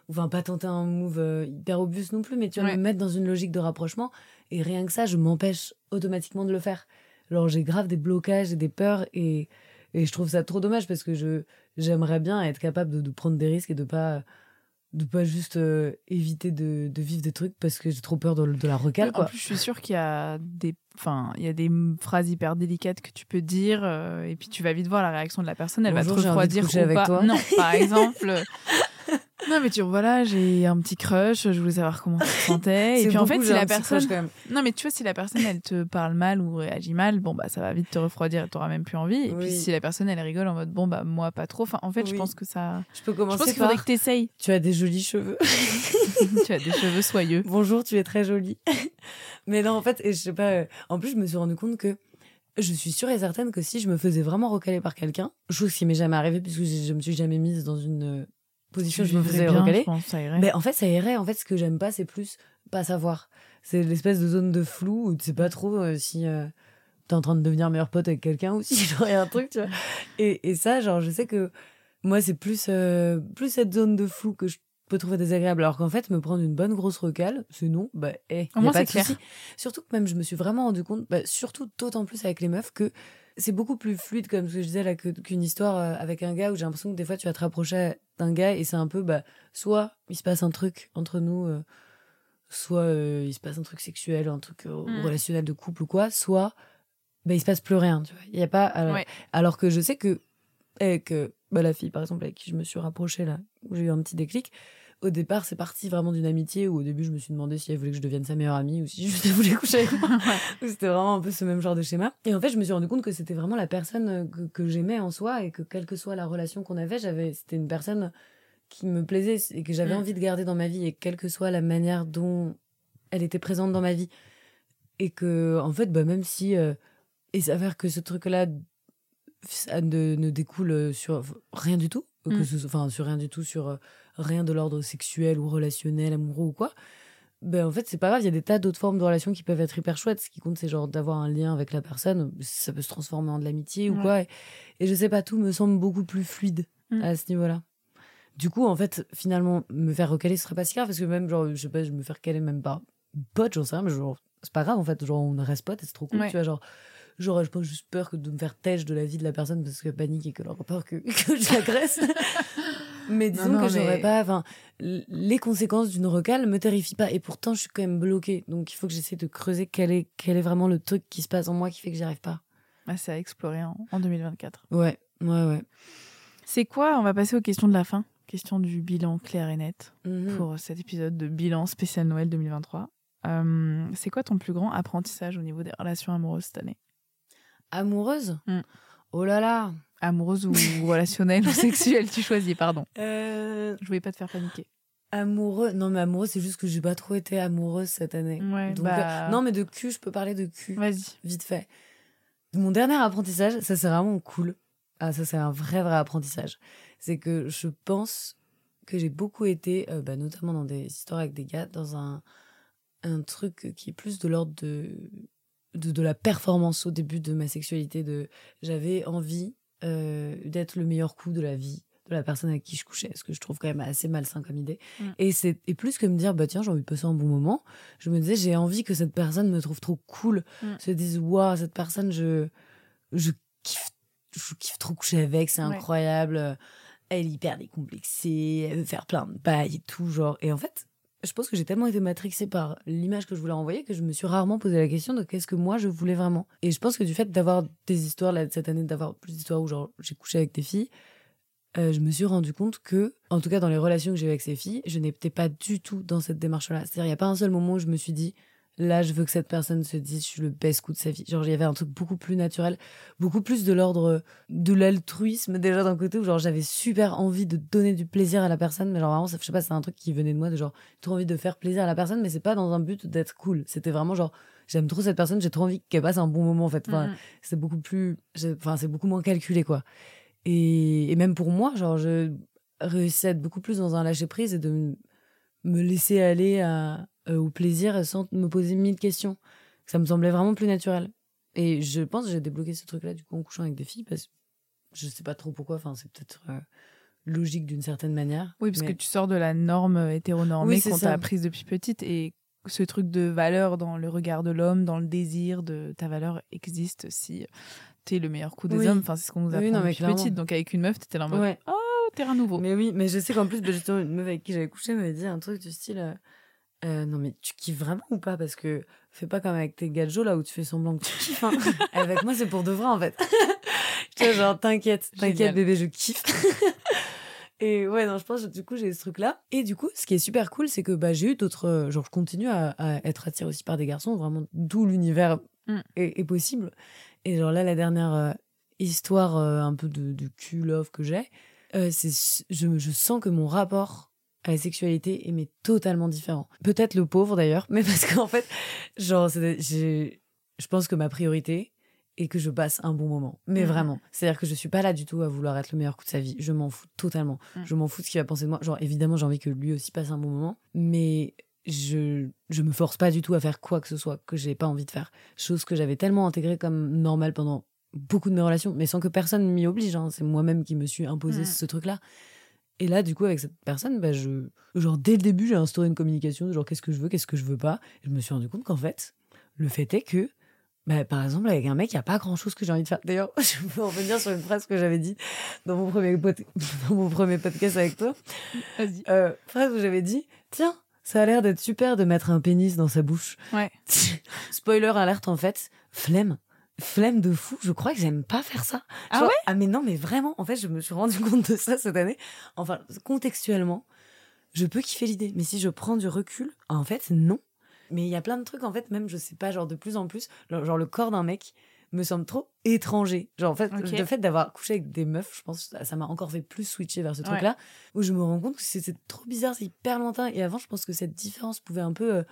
S1: enfin pas tenter un move euh, hyper robuste non plus, mais tu vas me mettre dans une logique de rapprochement et rien que ça, je m'empêche automatiquement de le faire. Alors j'ai grave des blocages et des peurs et, et je trouve ça trop dommage parce que je j'aimerais bien être capable de, prendre des risques et de pas de pas juste euh, éviter de, de, vivre des trucs parce que j'ai trop peur de, de la recale quoi.
S2: En plus, je suis sûre qu'il y a des enfin, il y a des phrases hyper délicates que tu peux dire euh, et puis tu vas vite voir la réaction de la personne, elle va te refroidir ou
S1: avec
S2: pas.
S1: Toi.
S2: Non, par exemple, non, mais tu voilà, j'ai un petit crush, je voulais savoir comment tu te sentais. et puis en fait, si la personne. Non, mais tu vois, si la personne, elle te parle mal ou réagit mal, bon, bah, ça va vite te refroidir et t'auras même plus envie. Et puis si la personne, elle rigole en mode, bon, bah, moi, pas trop. Enfin, en fait, je pense que ça.
S1: Je peux commencer.
S2: Je pense qu'il faudrait que t'essayes.
S1: Tu as des jolis cheveux.
S2: tu as des cheveux soyeux.
S1: Bonjour, tu es très jolie. mais non, en fait, et je sais pas. Euh, en plus, je me suis rendu compte que je suis sûre et certaine que si je me faisais vraiment recaler par quelqu'un, chose qui m'est jamais arrivée puisque je me suis jamais mise dans une position je me faisais recaler. Mais en fait, ça irait. En fait, ce que j'aime pas, c'est plus pas savoir. C'est l'espèce de zone de flou où tu sais pas trop euh, si euh, t'es en train de devenir meilleur pote avec quelqu'un ou si j'aurais un truc, tu vois. Et, et, ça, genre, je sais que moi, c'est plus, euh, plus cette zone de flou que je peux trouver désagréable. Alors qu'en fait, me prendre une bonne grosse recale, c'est non, bah, eh, y a pas de clair. Surtout que même, je me suis vraiment rendu compte, bah, surtout d'autant plus avec les meufs, que c'est beaucoup plus fluide, comme ce que je disais là, qu'une histoire euh, avec un gars où j'ai l'impression que des fois tu vas te rapprocher d'un gars et c'est un peu, bah, soit il se passe un truc entre nous, euh, soit euh, il se passe un truc sexuel, un truc mm. relationnel de couple ou quoi, soit bah, il se passe plus rien, tu vois. Il y a pas. Alors, que je sais que, avec bah, la fille par exemple avec qui je me suis rapprochée là, où j'ai eu un petit déclic, au départ, c'est parti vraiment d'une amitié où au début, je me suis demandé si elle voulait que je devienne sa meilleure amie ou si juste elle voulait coucher avec moi. c'était vraiment un peu ce même genre de schéma. Et en fait, je me suis rendu compte que c'était vraiment la personne euh, que, que j'aimais en soi et que quelle que soit la relation qu'on avait, j'avais, c'était une personne qui me plaisait et que j'avais mm. envie de garder dans ma vie et quelle que soit la manière dont elle était présente dans ma vie. Et que, en fait, bah, même si euh, il s'avère que ce truc-là ça ne, ne, découle sur rien du tout, que mm. ce, enfin sur rien du tout, sur euh, rien de l'ordre sexuel ou relationnel, amoureux ou quoi, ben en fait c'est pas grave, il y a des tas d'autres formes de relations qui peuvent être hyper chouettes. Ce qui compte c'est genre d'avoir un lien avec la personne, ça peut se transformer en de l'amitié ou quoi. Et, je sais pas, tout me semble beaucoup plus fluide mm. à ce niveau-là. Du coup, en fait, finalement, me faire recaler, ce serait pas si grave parce que même, genre, je sais pas, je me faire caler même pas pote, j'en sais rien, mais genre, c'est pas grave en fait, genre, on reste pote et c'est trop cool, tu vois, genre, j'aurais pas juste peur que de me faire têche de la vie de la personne parce que panique et que leur peur que, que je l'agresse. mais disons que j'aurais pas. Enfin, les conséquences d'une recale me terrifient pas. Et pourtant, je suis quand même bloquée. Donc, il faut que j'essaie de creuser quel est, quel est vraiment le truc qui se passe en moi qui fait que j'y arrive pas.
S2: Ah, c'est à explorer en, 2024.
S1: Ouais, ouais, ouais.
S2: C'est quoi On va passer aux questions de la fin. Question du bilan clair et net mhm. pour cet épisode de bilan spécial Noël 2023. Euh, c'est quoi ton plus grand apprentissage au niveau des relations amoureuses cette année?
S1: Amoureuse? Mm. Oh là là
S2: Amoureuse ou relationnelle ou sexuelle, tu choisis, pardon. Euh... Je voulais pas te faire paniquer.
S1: Amoureux, non mais amoureuse, c'est juste que j'ai pas trop été amoureuse cette année.
S2: Bah
S1: euh, non mais de cul, je peux parler de cul.
S2: Vas-y.
S1: Vite fait. Mon dernier apprentissage, ça c'est vraiment cool. Ah ça c'est un vrai vrai apprentissage. C'est que je pense que j'ai beaucoup été, euh, bah, notamment dans des histoires avec des gars, dans un, un truc qui est plus de l'ordre de de, la performance au début de ma sexualité. De, j'avais envie euh, d'être le meilleur coup de la vie de la personne avec qui je couchais, ce que je trouve quand même assez malsain comme idée. Mm. Et c'est et plus que me dire bah tiens j'ai envie de passer un bon moment, je me disais j'ai envie que cette personne me trouve trop cool, mm. se dise waouh cette personne je je kiffe je kiffe trop coucher avec, c'est incroyable. Elle est hyper décomplexée, elle veut faire plein de bails et tout genre. Et en fait, je pense que j'ai tellement été matrixée par l'image que je voulais envoyer que je me suis rarement posé la question de qu'est-ce que moi je voulais vraiment. Et je pense que du fait d'avoir des histoires là, cette année, d'avoir plus d'histoires où j'ai couché avec des filles, euh, je me suis rendu compte que, en tout cas dans les relations que j'ai avec ces filles, je n'étais pas du tout dans cette démarche-là. C'est-à-dire, il n'y a pas un seul moment où je me suis dit, là, je veux que cette personne se dise, je suis le best coup de sa vie. Genre, il y avait un truc beaucoup plus naturel, beaucoup plus de l'ordre de l'altruisme déjà d'un côté où genre j'avais super envie de donner du plaisir à la personne, mais genre vraiment, je sais pas, c'est un truc qui venait de moi de genre trop envie de faire plaisir à la personne, mais c'est pas dans un but d'être cool. C'était vraiment genre, j'aime trop cette personne, j'ai trop envie qu'elle passe un bon moment en fait. Enfin,
S2: Mhm.
S1: c'est beaucoup plus, enfin, c'est beaucoup moins calculé quoi. Et, et même pour moi, genre, je réussis à être beaucoup plus dans un lâcher prise et de me laisser aller à, euh, au plaisir sans me poser mille questions. Ça me semblait vraiment plus naturel. Et je pense que j'ai débloqué ce truc-là du coup en couchant avec des filles parce que je sais pas trop pourquoi. Enfin, c'est peut-être euh, logique d'une certaine manière.
S2: Oui, parce
S1: mais-
S2: que tu sors de la norme hétéronormée
S1: Oui,
S2: qu'on t'a apprise depuis petite et ce truc de valeur dans le regard de l'homme, dans le désir de ta valeur existe si t'es le meilleur coup des
S1: Oui.
S2: hommes. Enfin, c'est ce qu'on nous
S1: Oui,
S2: apprend
S1: non, mais
S2: depuis petite. Donc avec une meuf, t'étais là en mode
S1: Ouais.
S2: oh, terrain nouveau.
S1: Mais oui, mais je sais qu'en plus, bah, justement, une meuf avec qui j'avais couché m'avait dit un truc du style euh, Euh, Non, mais tu kiffes vraiment ou pas? Parce que fais pas comme avec tes gadgets là où tu fais semblant que tu kiffes. hein. avec moi, c'est pour de vrai en fait. tu vois, genre, t'inquiète, t'inquiète, bébé, je kiffe. Et ouais, non, je pense que du coup, j'ai ce truc-là. Et du coup, ce qui est super cool, c'est que bah, j'ai eu d'autres. euh, Genre, je continue à, à être attirée aussi par des garçons, vraiment, d'où l'univers
S2: Mm.
S1: est, est possible. Et genre, là, la dernière euh, histoire euh, un peu de, de cul love que j'ai, euh, c'est je, je sens que mon rapport à la sexualité est mais totalement différent. Peut-être le pauvre d'ailleurs, mais parce qu'en fait, genre, je pense que ma priorité est que je passe un bon moment. Mais
S2: Mhm.
S1: vraiment, c'est-à-dire que je suis pas là du tout à vouloir être le meilleur coup de sa vie. Je m'en fous totalement.
S2: Mhm.
S1: Je m'en fous de ce qu'il va penser de moi. Genre, évidemment, j'ai envie que lui aussi passe un bon moment, mais je je me force pas du tout à faire quoi que ce soit que j'ai pas envie de faire. Chose que j'avais tellement intégrée comme normale pendant beaucoup de mes relations, mais sans que personne m'y oblige. hein. C'est moi-même qui me suis imposé ce truc-là. Et là, du coup, avec cette personne, bah, je, genre, dès le début, j'ai instauré une communication de genre, qu'est-ce que je veux, qu'est-ce que je veux pas? Et je me suis rendu compte qu'en fait, le fait est que, bah, par exemple, avec un mec, il n'y a pas grand-chose que j'ai envie de faire. D'ailleurs, je peux revenir sur une phrase que j'avais dit dans mon premier, pod- dans mon premier podcast avec toi.
S2: Vas-y.
S1: Euh, phrase où j'avais dit, tiens, ça a l'air d'être super de mettre un pénis dans sa bouche.
S2: Ouais.
S1: Spoiler alerte, en fait, flemme. Flemme de fou, je crois que j'aime pas faire ça.
S2: Ah
S1: Genre-
S2: ouais
S1: Ah mais non, mais vraiment, en fait, je me suis rendu compte de ça cette année. Enfin, contextuellement, je peux kiffer l'idée, mais si je prends du recul, en fait, non. Mais il y a plein de trucs, en fait, même, je sais pas, genre de plus en plus, genre, le corps d'un mec me semble trop étranger. Genre, en fait, le fait d'avoir couché avec des meufs, je pense, ça ça m'a encore fait plus switcher vers ce truc-là, où je me rends compte que c'est trop bizarre, c'est hyper lointain. Et avant, je pense que cette différence pouvait un peu euh,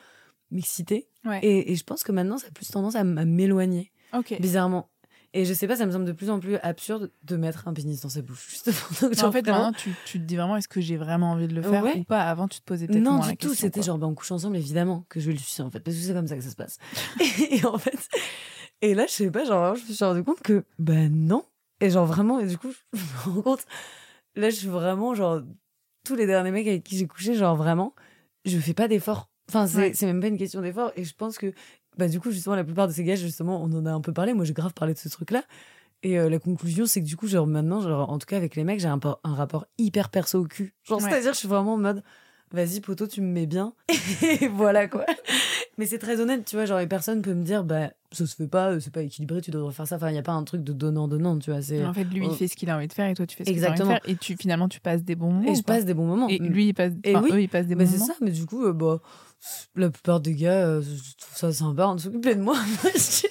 S1: m'exciter.
S2: Ouais.
S1: Et, et je pense que maintenant, ça a plus tendance à m'éloigner,
S2: Ok.
S1: bizarrement. Et je sais pas, ça me semble de plus en plus absurde de mettre un pénis dans sa bouche. Justement. Donc,
S2: en fait,
S1: vraiment-
S2: maintenant, tu, tu te dis vraiment est-ce que j'ai vraiment envie de le faire
S1: Ouais.
S2: ou pas Avant, tu te posais peut-être
S1: non,
S2: la
S1: du tout. C'était genre, ben, on couche ensemble, évidemment, que je vais le sucer, en fait. Parce que c'est comme ça que ça se passe. et en fait, et là, je sais pas, genre, je me suis rendu compte que, ben non. Et genre, vraiment, et du coup, je me rends compte, là, je suis vraiment, genre, tous les derniers mecs avec qui j'ai couché, genre, vraiment, je fais pas d'effort. Enfin, c'est
S2: Ouais.
S1: même pas une question d'effort. Et je pense que, bah, du coup, justement, la plupart de ces gars, justement, on en a un peu parlé. Moi, j'ai grave parlé de ce truc-là. Et euh, la conclusion, c'est que du coup, genre, maintenant, genre, en tout cas, avec les mecs, j'ai un, por- un rapport hyper perso au cul. Genre,
S2: Ouais.
S1: c'est-à-dire, je suis vraiment en mode, vas-y, poteau, tu me mets bien. Et voilà, quoi. Mais c'est très honnête, tu vois, genre, et personne peut me dire, bah, ça se fait pas, c'est pas équilibré, tu devrais faire ça. Enfin, il n'y a pas un truc de donnant-donnant, tu vois. c'est
S2: En fait, lui, il fait ce qu'il a envie de faire et toi, tu fais ce que tu as envie
S1: Exactement.
S2: de faire. Et tu, finalement, tu passes des bons moments.
S1: Et je
S2: pas
S1: passe des bons moments.
S2: Et lui, il passe,
S1: Et
S2: enfin,
S1: oui.
S2: eux, ils passent des
S1: Bah,
S2: bons
S1: c'est
S2: moments.
S1: ça, mais du coup, euh, bah, la plupart des gars, euh, je trouve ça sympa de s'occuper de moi. moi, je,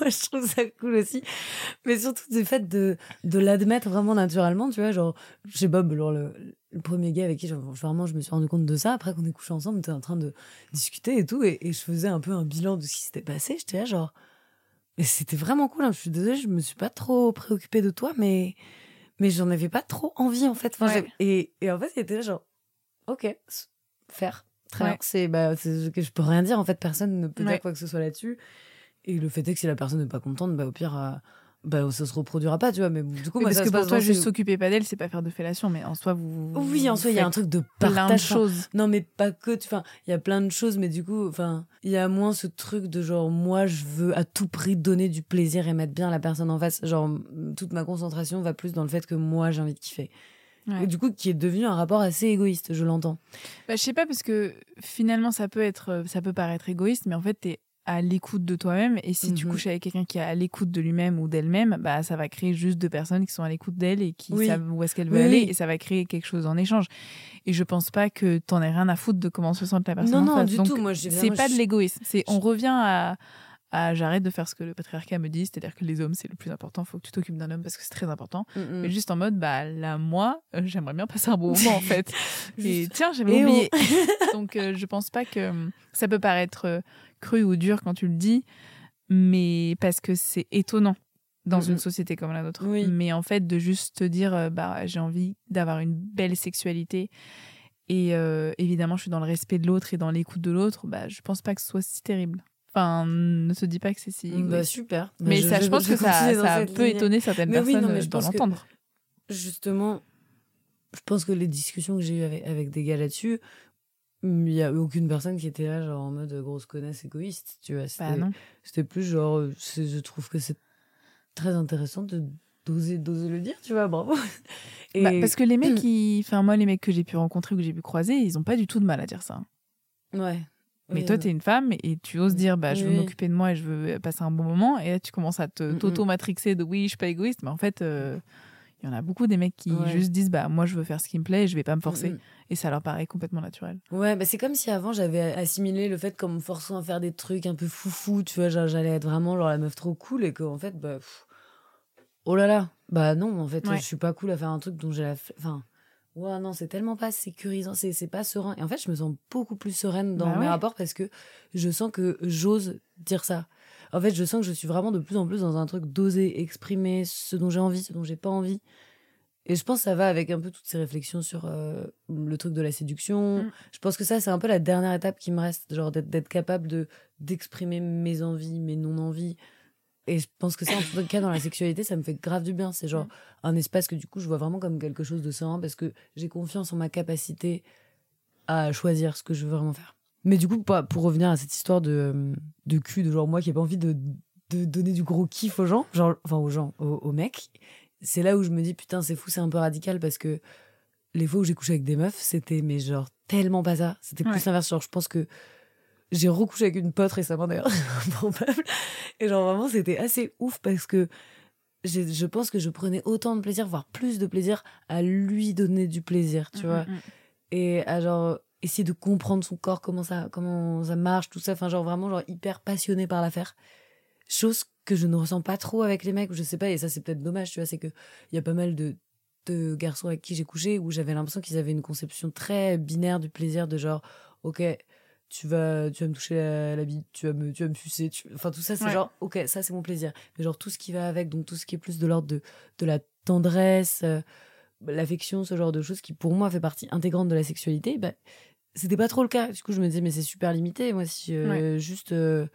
S1: moi, je trouve ça cool aussi. Mais surtout, du fait de, de l'admettre vraiment naturellement, tu vois. Genre, chez Bob, genre, le, le premier gars avec qui genre, vraiment je me suis rendu compte de ça, après qu'on est couché ensemble, on était en train de discuter et tout, et, et je faisais un peu un bilan de ce qui s'était passé. J'étais là, genre. Et c'était vraiment cool. hein. Je suis désolée, je me suis pas trop préoccupée de toi, mais, mais j'en avais pas trop envie, en fait. Enfin,
S2: Ouais.
S1: j'ai- et, et en fait, il était là, genre, ok, faire. Très
S2: Ouais.
S1: C'est, bah, c'est que je peux rien dire, en fait. Personne ne peut
S2: Ouais.
S1: dire quoi que ce soit là-dessus. Et le fait est que si la personne n'est pas contente, bah, au pire, euh, bah, ça se reproduira pas, tu vois. Mais du coup,
S2: Oui,
S1: moi,
S2: parce
S1: ça
S2: que pour toi, juste s'occuper pas d'elle, c'est pas faire de fellation, mais en soi, vous.
S1: Oui, en soi, il y a un truc de
S2: plein de
S1: partage.
S2: Choses.
S1: non, mais pas que. tu- Enfin, il y a plein de choses, mais du coup, enfin, il y a moins ce truc de genre, moi, je veux à tout prix donner du plaisir et mettre bien la personne en face. Genre, toute ma concentration va plus dans le fait que moi, j'ai envie de kiffer.
S2: Ouais.
S1: Et du coup, qui est devenu un rapport assez égoïste, je l'entends.
S2: Bah, je sais pas, parce que finalement, ça peut, être, ça peut paraître égoïste, mais en fait, t'es à l'écoute de toi-même. Et si tu
S1: Mhm.
S2: couches avec quelqu'un qui est à l'écoute de lui-même ou d'elle-même, bah, ça va créer juste deux personnes qui sont à l'écoute d'elle et qui
S1: Oui.
S2: savent où est-ce qu'elle veut
S1: Oui,
S2: aller. Et ça va créer quelque chose en échange. Et je pense pas que t'en aies rien à foutre de comment se sent la personne.
S1: Non,
S2: en
S1: non,
S2: face.
S1: du
S2: Donc,
S1: tout. Moi,
S2: C'est pas de l'égoïsme. C'est on revient à, à j'arrête de faire ce que le patriarcat me dit, c'est-à-dire que les hommes c'est le plus important. Faut que tu t'occupes d'un homme parce que c'est très important.
S1: Mm, mm.
S2: Mais juste en mode bah là moi euh, j'aimerais bien passer un bon moment en fait. Et tiens j'avais
S1: Eh oh.
S2: oublié. Donc euh, je pense pas que hum, ça peut paraître euh, cru ou dur quand tu le dis, mais parce que c'est étonnant dans
S1: Mhm.
S2: une société comme la nôtre.
S1: Oui.
S2: Mais en fait de juste te dire euh, bah j'ai envie d'avoir une belle sexualité et euh, évidemment je suis dans le respect de l'autre et dans l'écoute de l'autre, bah je pense pas que ce soit si terrible. Enfin, ne te dis pas que c'est si.
S1: Bah, super.
S2: mais ça, je, pense que ça, ça peut
S1: lignée.
S2: étonner certaines
S1: Mais oui,
S2: personnes
S1: non, mais
S2: euh,
S1: je pense
S2: l'entendre.
S1: Justement, je pense que les discussions que j'ai eues avec, avec des gars là-dessus, il n'y a eu aucune personne qui était là, genre en mode grosse connasse égoïste, tu vois. C'était
S2: Bah
S1: c'était plus genre, euh, je trouve que c'est très intéressant de d'oser d'oser le dire, tu vois, bravo. Et
S2: Bah, parce que les mecs, qui... enfin moi les mecs que j'ai pu rencontrer ou que j'ai pu croiser, ils ont pas du tout de mal à dire ça.
S1: ouais.
S2: Mais
S1: Oui,
S2: toi,
S1: non.
S2: tu es une femme et tu oses dire, bah, je veux
S1: Oui.
S2: m'occuper de moi et je veux passer un bon moment. Et là, tu commences à te
S1: Mm, mm.
S2: t'auto-matrixer de oui, je suis pas égoïste. Mais en fait, euh, il y en a beaucoup des mecs qui
S1: Ouais.
S2: juste disent, bah, moi, je veux faire ce qui me plaît et je vais pas me forcer.
S1: Mm,
S2: Et ça leur paraît complètement naturel.
S1: Ouais, bah c'est comme si avant j'avais assimilé le fait comme me forçant à faire des trucs un peu foufou, tu vois, j'allais être vraiment genre la meuf trop cool et qu'en fait, bah. pff, oh là là, bah non, en fait,
S2: Ouais.
S1: je suis pas cool à faire un truc dont j'ai la. fl- Ouais, non, c'est tellement pas sécurisant, c'est c'est pas serein. Et en fait, je me sens beaucoup plus sereine dans
S2: Bah
S1: mes
S2: ouais.
S1: rapports parce que je sens que j'ose dire ça. En fait, je sens que je suis vraiment de plus en plus dans un truc d'oser exprimer ce dont j'ai envie, ce dont j'ai pas envie. Et je pense que ça va avec un peu toutes ces réflexions sur euh, le truc de la séduction.
S2: Mm.
S1: Je pense que ça, c'est un peu la dernière étape qui me reste, genre d'être d'être capable de d'exprimer mes envies, mes non-envies. Et je pense que ça, en tout cas, dans la sexualité, ça me fait grave du bien. C'est genre un espace que du coup, je vois vraiment comme quelque chose de serein parce que j'ai confiance en ma capacité à choisir ce que je veux vraiment faire. Mais du coup, pour revenir à cette histoire de, de cul, de genre moi qui ai pas envie de, de donner du gros kiff aux gens, genre, enfin aux gens, aux, aux mecs, c'est là où je me dis putain, c'est fou, c'est un peu radical parce que les fois où j'ai couché avec des meufs, c'était mais genre tellement pas ça. C'était plus
S2: Ouais.
S1: l'inverse. Genre, je pense que j'ai recouché avec une pote récemment d'ailleurs, improbable. Et genre vraiment, c'était assez ouf parce que je pense que je prenais autant de plaisir, voire plus de plaisir à lui donner du plaisir, tu vois
S2: Mm, mm, mm.
S1: et à genre essayer de comprendre son corps comment ça comment ça marche tout ça enfin genre vraiment genre hyper passionné par l'affaire chose que je ne ressens pas trop avec les mecs je sais pas et ça c'est peut-être dommage tu vois c'est que il y a pas mal de de garçons avec qui j'ai couché où j'avais l'impression qu'ils avaient une conception très binaire du plaisir de genre ok tu vas tu vas me toucher la, la bite tu vas me tu vas me sucer tu... enfin tout ça c'est
S2: Ouais.
S1: genre ok ça c'est mon plaisir mais genre tout ce qui va avec donc tout ce qui est plus de l'ordre de de la tendresse euh, l'affection, ce genre de choses qui pour moi fait partie intégrante de la sexualité, bah, c'était pas trop le cas. Du coup, je me disais, mais c'est super limité. Moi, si euh, juste euh,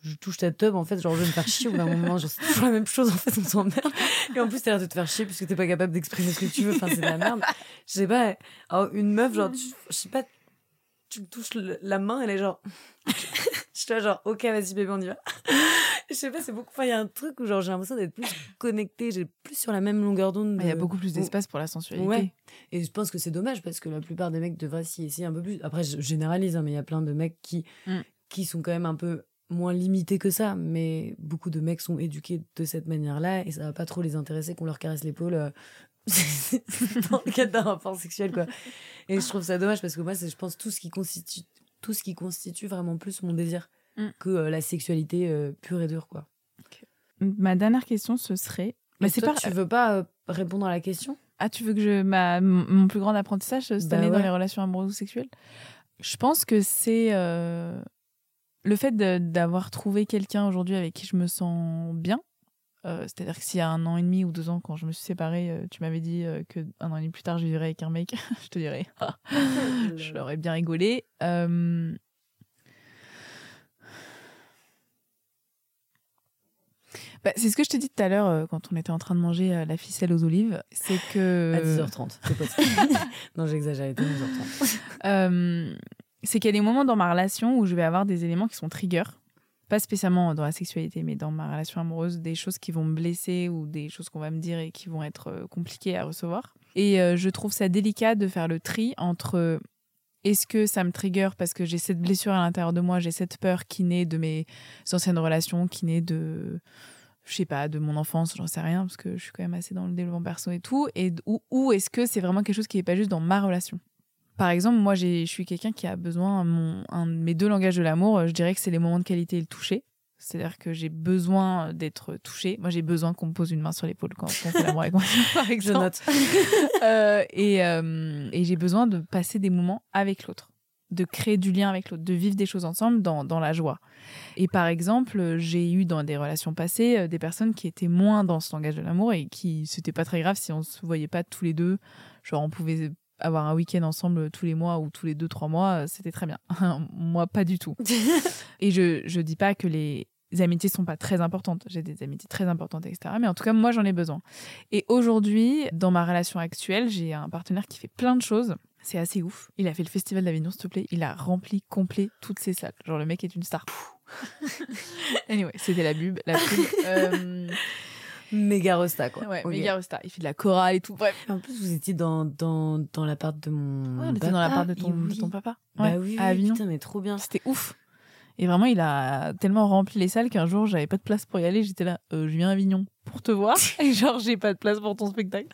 S1: je touche ta tub, en fait, genre je vais me faire chier au bout d'un moment, genre c'est toujours la même chose, en fait, on s'emmerde. Et en plus, t'as l'air de te faire chier puisque t'es pas capable d'exprimer ce que tu veux, enfin, c'est de la merde. Je sais pas, alors, une meuf, genre, tu- je sais pas, tu me touches le- la main, elle est genre. je suis là, genre, ok, vas-y, bébé, on y va. Je sais pas, c'est beaucoup. Enfin, il y a un truc où, genre, j'ai l'impression d'être plus connectée, j'ai plus sur la même longueur d'onde.
S2: Mais Il y a beaucoup plus d'espace pour la sensualité.
S1: Ouais. Et je pense que c'est dommage parce que la plupart des mecs devraient s'y essayer un peu plus. Après, je généralise, hein, mais il y a plein de mecs qui,
S2: Mm.
S1: qui sont quand même un peu moins limités que ça. Mais beaucoup de mecs sont éduqués de cette manière-là et ça va pas trop les intéresser qu'on leur caresse l'épaule. dans le cadre d'un rapport sexuel, quoi. Et je trouve ça dommage parce que moi, c'est, je pense, tout ce qui constitue, tout ce qui constitue vraiment plus mon désir
S2: Mm.
S1: que euh, la sexualité euh, pure et dure, quoi.
S2: Ma dernière question, ce serait.
S1: Mais
S2: c'est pas.
S1: tu veux pas euh, répondre à la question?
S2: Ah, tu veux que je. Ma... Mon plus grand apprentissage cette
S1: Bah
S2: année dans les relations amoureuses ou sexuelles? Je pense que c'est. Le fait d'avoir trouvé quelqu'un aujourd'hui avec qui je me sens bien. Euh, C'est-à-dire que s'il y a un an et demi ou deux ans, quand je me suis séparée, euh, tu m'avais dit euh, que un an et demi plus tard, je vivrais avec un mec, je te dirais, ah, je l'aurais bien rigolé. Euh, bah, c'est ce que je t'ai dit tout à l'heure quand on était en train de manger la ficelle aux olives, c'est que
S1: À 10h30, c'est possible. non, j'exagère, il était 11h30.
S2: Euh, c'est qu'il y a des moments dans ma relation où je vais avoir des éléments qui sont triggers. Pas spécialement dans la sexualité, mais dans ma relation amoureuse, des choses qui vont me blesser ou des choses qu'on va me dire et qui vont être euh, compliquées à recevoir. Et euh, je trouve ça délicat de faire le tri entre est-ce que ça me trigger parce que j'ai cette blessure à l'intérieur de moi, j'ai cette peur qui naît de mes anciennes relations, qui naît de je sais pas, de mon enfance, j'en sais rien, parce que je suis quand même assez dans le développement perso et tout, et ou, ou est-ce que c'est vraiment quelque chose qui n'est pas juste dans ma relation? Par exemple, moi, je suis quelqu'un qui a besoin, mon, un de mes deux langages de l'amour, je dirais que c'est les moments de qualité et le toucher. C'est-à-dire que j'ai besoin d'être touchée. Moi, j'ai besoin qu'on me pose une main sur l'épaule quand on fait l'amour avec moi, par exemple. euh, et, euh, et j'ai besoin de passer des moments avec l'autre, de créer du lien avec l'autre, de vivre des choses ensemble dans, dans la joie. Et par exemple, j'ai eu dans des relations passées euh, des personnes qui étaient moins dans ce langage de l'amour et qui, c'était pas très grave si on se voyait pas tous les deux. Genre, on pouvait avoir un week-end ensemble tous les mois ou tous les deux, trois mois, euh, c'était très bien. Moi, pas du tout. et je, je dis pas que les amitiés sont pas très importantes. J'ai des amitiés très importantes, etc. Mais en tout cas, moi, j'en ai besoin. Et aujourd'hui, dans ma relation actuelle, j'ai un partenaire qui fait plein de choses. C'est assez ouf. Il a fait le festival d'Avignon, s'il te plaît. Il a rempli complet toutes ses salles. Genre, le mec est une star. anyway, c'était la bube, la pub. Euh...
S1: Méga rosta, quoi.
S2: Ouais, okay. méga rosta. Il fait de la chorale et tout. Bref.
S1: En plus, vous étiez dans, dans, dans l'appart de mon.
S2: Ouais, on était dans l'appart de ton, de ton papa.
S1: Ouais, bah oui,
S2: à Avignon.
S1: putain, mais trop bien.
S2: C'était ouf. Et vraiment, il a tellement rempli les salles qu'un jour, j'avais pas de place pour y aller. J'étais là, euh, je viens à Avignon pour te voir. Et genre, j'ai pas de place pour ton spectacle.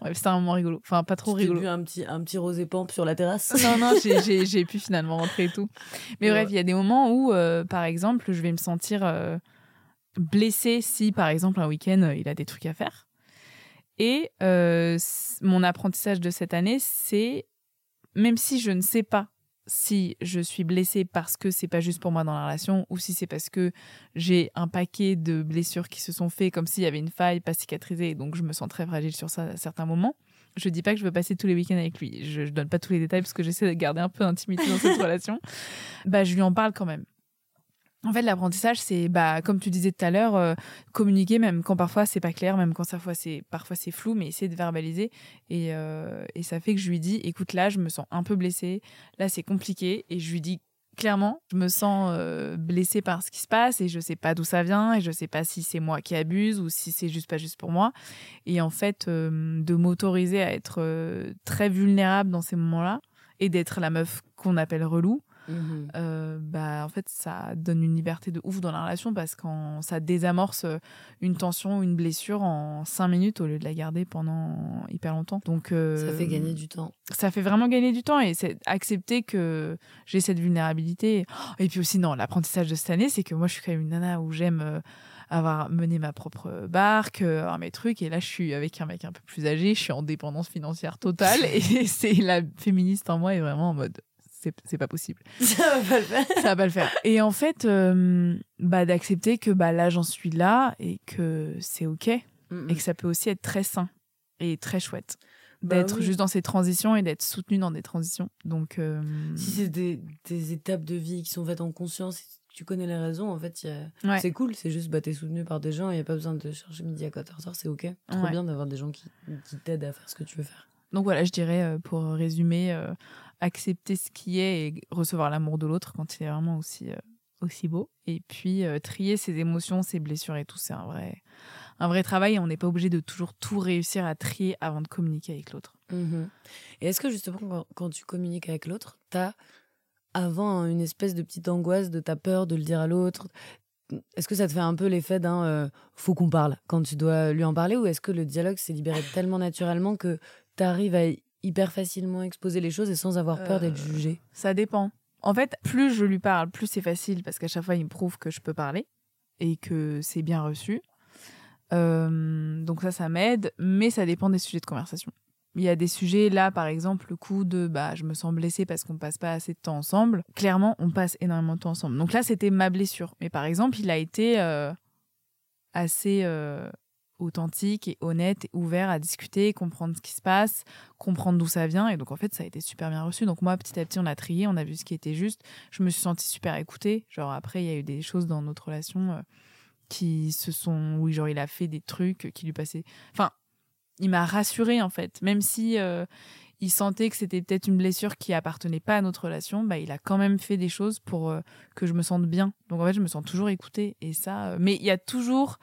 S2: Ouais, c'était un moment rigolo. Enfin, pas trop
S1: tu
S2: rigolo.
S1: vu un petit, un petit rosé pampe sur la terrasse?
S2: non, non, j'ai pu finalement rentrer et tout. Mais ouais. bref, il y a des moments où, euh, par exemple, je vais me sentir euh, blessée si, par exemple, un week-end, il a des trucs à faire. Et euh, mon apprentissage de cette année, c'est, même si je ne sais pas si je suis blessée parce que c'est pas juste pour moi dans la relation ou si c'est parce que j'ai un paquet de blessures qui se sont faites comme s'il y avait une faille pas cicatrisée et donc je me sens très fragile sur ça à certains moments. Je dis pas que je veux passer tous les week-ends avec lui. Je, je donne pas tous les détails parce que j'essaie de garder un peu d'intimité dans cette relation. Bah, je lui en parle quand même. En fait, l'apprentissage, c'est, bah, comme tu disais tout à l'heure, euh, communiquer, même quand parfois c'est pas clair, même quand parfois c'est, parfois c'est flou, mais essayer de verbaliser. Et, euh, et ça fait que je lui dis, écoute, là, je me sens un peu blessée, là, c'est compliqué. Et je lui dis clairement, je me sens euh, blessée par ce qui se passe et je sais pas d'où ça vient et je sais pas si c'est moi qui abuse ou si c'est juste pas juste pour moi. Et en fait, euh, de m'autoriser à être euh, très vulnérable dans ces moments-là et d'être la meuf qu'on appelle relou, Mmh. Euh, bah en fait ça donne une liberté de ouf dans la relation parce que ça désamorce une tension ou une blessure en cinq minutes au lieu de la garder pendant hyper longtemps donc euh,
S1: ça fait gagner du temps
S2: ça fait vraiment gagner du temps et c'est accepter que j'ai cette vulnérabilité et puis aussi non l'apprentissage de cette année c'est que moi je suis quand même une nana où j'aime euh, avoir mené ma propre barque, avoir mes trucs. Et là, je suis avec un mec un peu plus âgé, je suis en dépendance financière totale. et c'est la féministe en moi est vraiment en mode c'est pas possible.
S1: Ça va pas le faire.
S2: Ça va pas le faire. Et en fait, euh, bah, d'accepter que bah, là, j'en suis là et que c'est OK. Mm -hmm. Et que ça peut aussi être très sain et très chouette. D'être bah oui. juste dans ces transitions et d'être soutenu dans des transitions. Donc, euh...
S1: Si c'est des, des, étapes de vie qui sont faites en conscience, tu connais les raisons, en fait, a... ouais. c'est cool. C'est juste, bah, t'es soutenu par des gens, il n'y a pas besoin de chercher midi à 14h, c'est OK. Trop ouais. bien d'avoir des gens qui, qui t'aident à faire ce que tu veux faire.
S2: Donc voilà, je dirais, euh, pour résumer, euh, accepter ce qui est et recevoir l'amour de l'autre quand il est vraiment aussi, euh, aussi beau. Et puis euh, trier ses émotions, ses blessures et tout, c'est un vrai, un vrai travail on n'est pas obligé de toujours tout réussir à trier avant de communiquer avec l'autre.
S1: Mmh. Et est-ce que justement, quand, quand tu communiques avec l'autre, tu as avant une espèce de petite angoisse de ta peur de le dire à l'autre est-ce que ça te fait un peu l'effet d'un euh, faut qu'on parle quand tu dois lui en parler ou est-ce que le dialogue s'est libéré tellement naturellement que tu arrives à hyper facilement exposer les choses et sans avoir peur d'être
S2: Euh,
S1: jugé
S2: Ça dépend. En fait, plus je lui parle, plus c'est facile parce qu'à chaque fois, il me prouve que je peux parler et que c'est bien reçu. Euh, donc ça, ça m'aide, mais ça dépend des sujets de conversation. Il y a des sujets, là, par exemple, le coup de bah, je me sens blessée parce qu'on passe pas assez de temps ensemble. Clairement, on passe énormément de temps ensemble. Donc là, c'était ma blessure. Mais par exemple, il a été euh, assez authentique et honnête et ouvert à discuter, comprendre ce qui se passe, comprendre d'où ça vient. Et donc, en fait, ça a été super bien reçu. Donc, moi, petit à petit, on a trié, on a vu ce qui était juste. Je me suis sentie super écoutée. Genre, après, il y a eu des choses dans notre relation euh, qui se sont. Oui, genre, il a fait des trucs qui lui passaient. Enfin, il m'a rassurée, en fait. Même si. Euh, il sentait que c'était peut-être une blessure qui appartenait pas à notre relation, bah, il a quand même fait des choses pour euh, que je me sente bien. Donc en fait, je me sens toujours écoutée. Et ça, mais il y a toujours,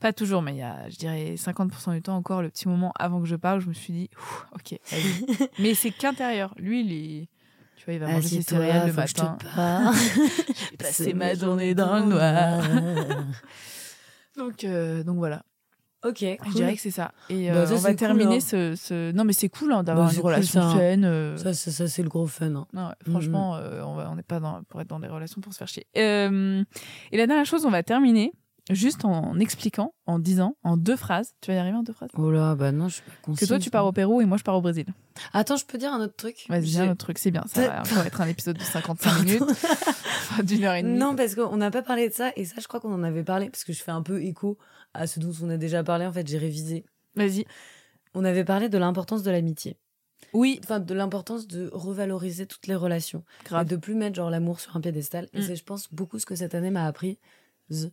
S2: pas toujours, mais il y a, je dirais, 50% du temps encore, le petit moment avant que je parle, je me suis dit, ok, mais c'est qu'intérieur. Lui, il est, tu vois, il va manger ses céréales le matin.
S1: J'ai
S2: passé ma journée dans le noir. donc, euh, donc voilà.
S1: Ok,
S2: Je dirais que c'est ça. Et
S1: Bah,
S2: euh, on va
S1: cool,
S2: terminer
S1: hein.
S2: ce, ce- Non, mais c'est cool hein, d'avoir
S1: Bah,
S2: une
S1: c'est cool,
S2: relation
S1: ça.
S2: saine. euh,
S1: Ça, ça, ça, c'est le gros fun. hein.
S2: non, ouais, franchement, euh, on n'est pas dans, pour être dans des relations pour se faire chier. Et la dernière chose, on va terminer juste en expliquant, en disant, en deux phrases. Tu vas y arriver en deux phrases
S1: Oh là, bah non, je suis pas.
S2: Que toi, tu pars au Pérou et moi, je pars au Brésil.
S1: Attends, je peux dire un autre truc?
S2: Vas-y,
S1: J'ai-
S2: un autre truc, c'est bien. Ça va encore être un épisode de 55 minutes, enfin, d'une heure et demie.
S1: Non, parce qu'on n'a pas parlé de ça, et ça, je crois qu'on en avait parlé, parce que je fais un peu écho à ce dont on a déjà parlé. En fait, j'ai révisé.
S2: Vas-y.
S1: On avait parlé de l'importance de l'amitié.
S2: Oui,
S1: Enfin, de l'importance de revaloriser toutes les relations.
S2: grave.
S1: Et de plus mettre genre l'amour sur un piédestal. Et
S2: Mm.
S1: c'est, je pense, beaucoup ce que cette année m'a appris. z-.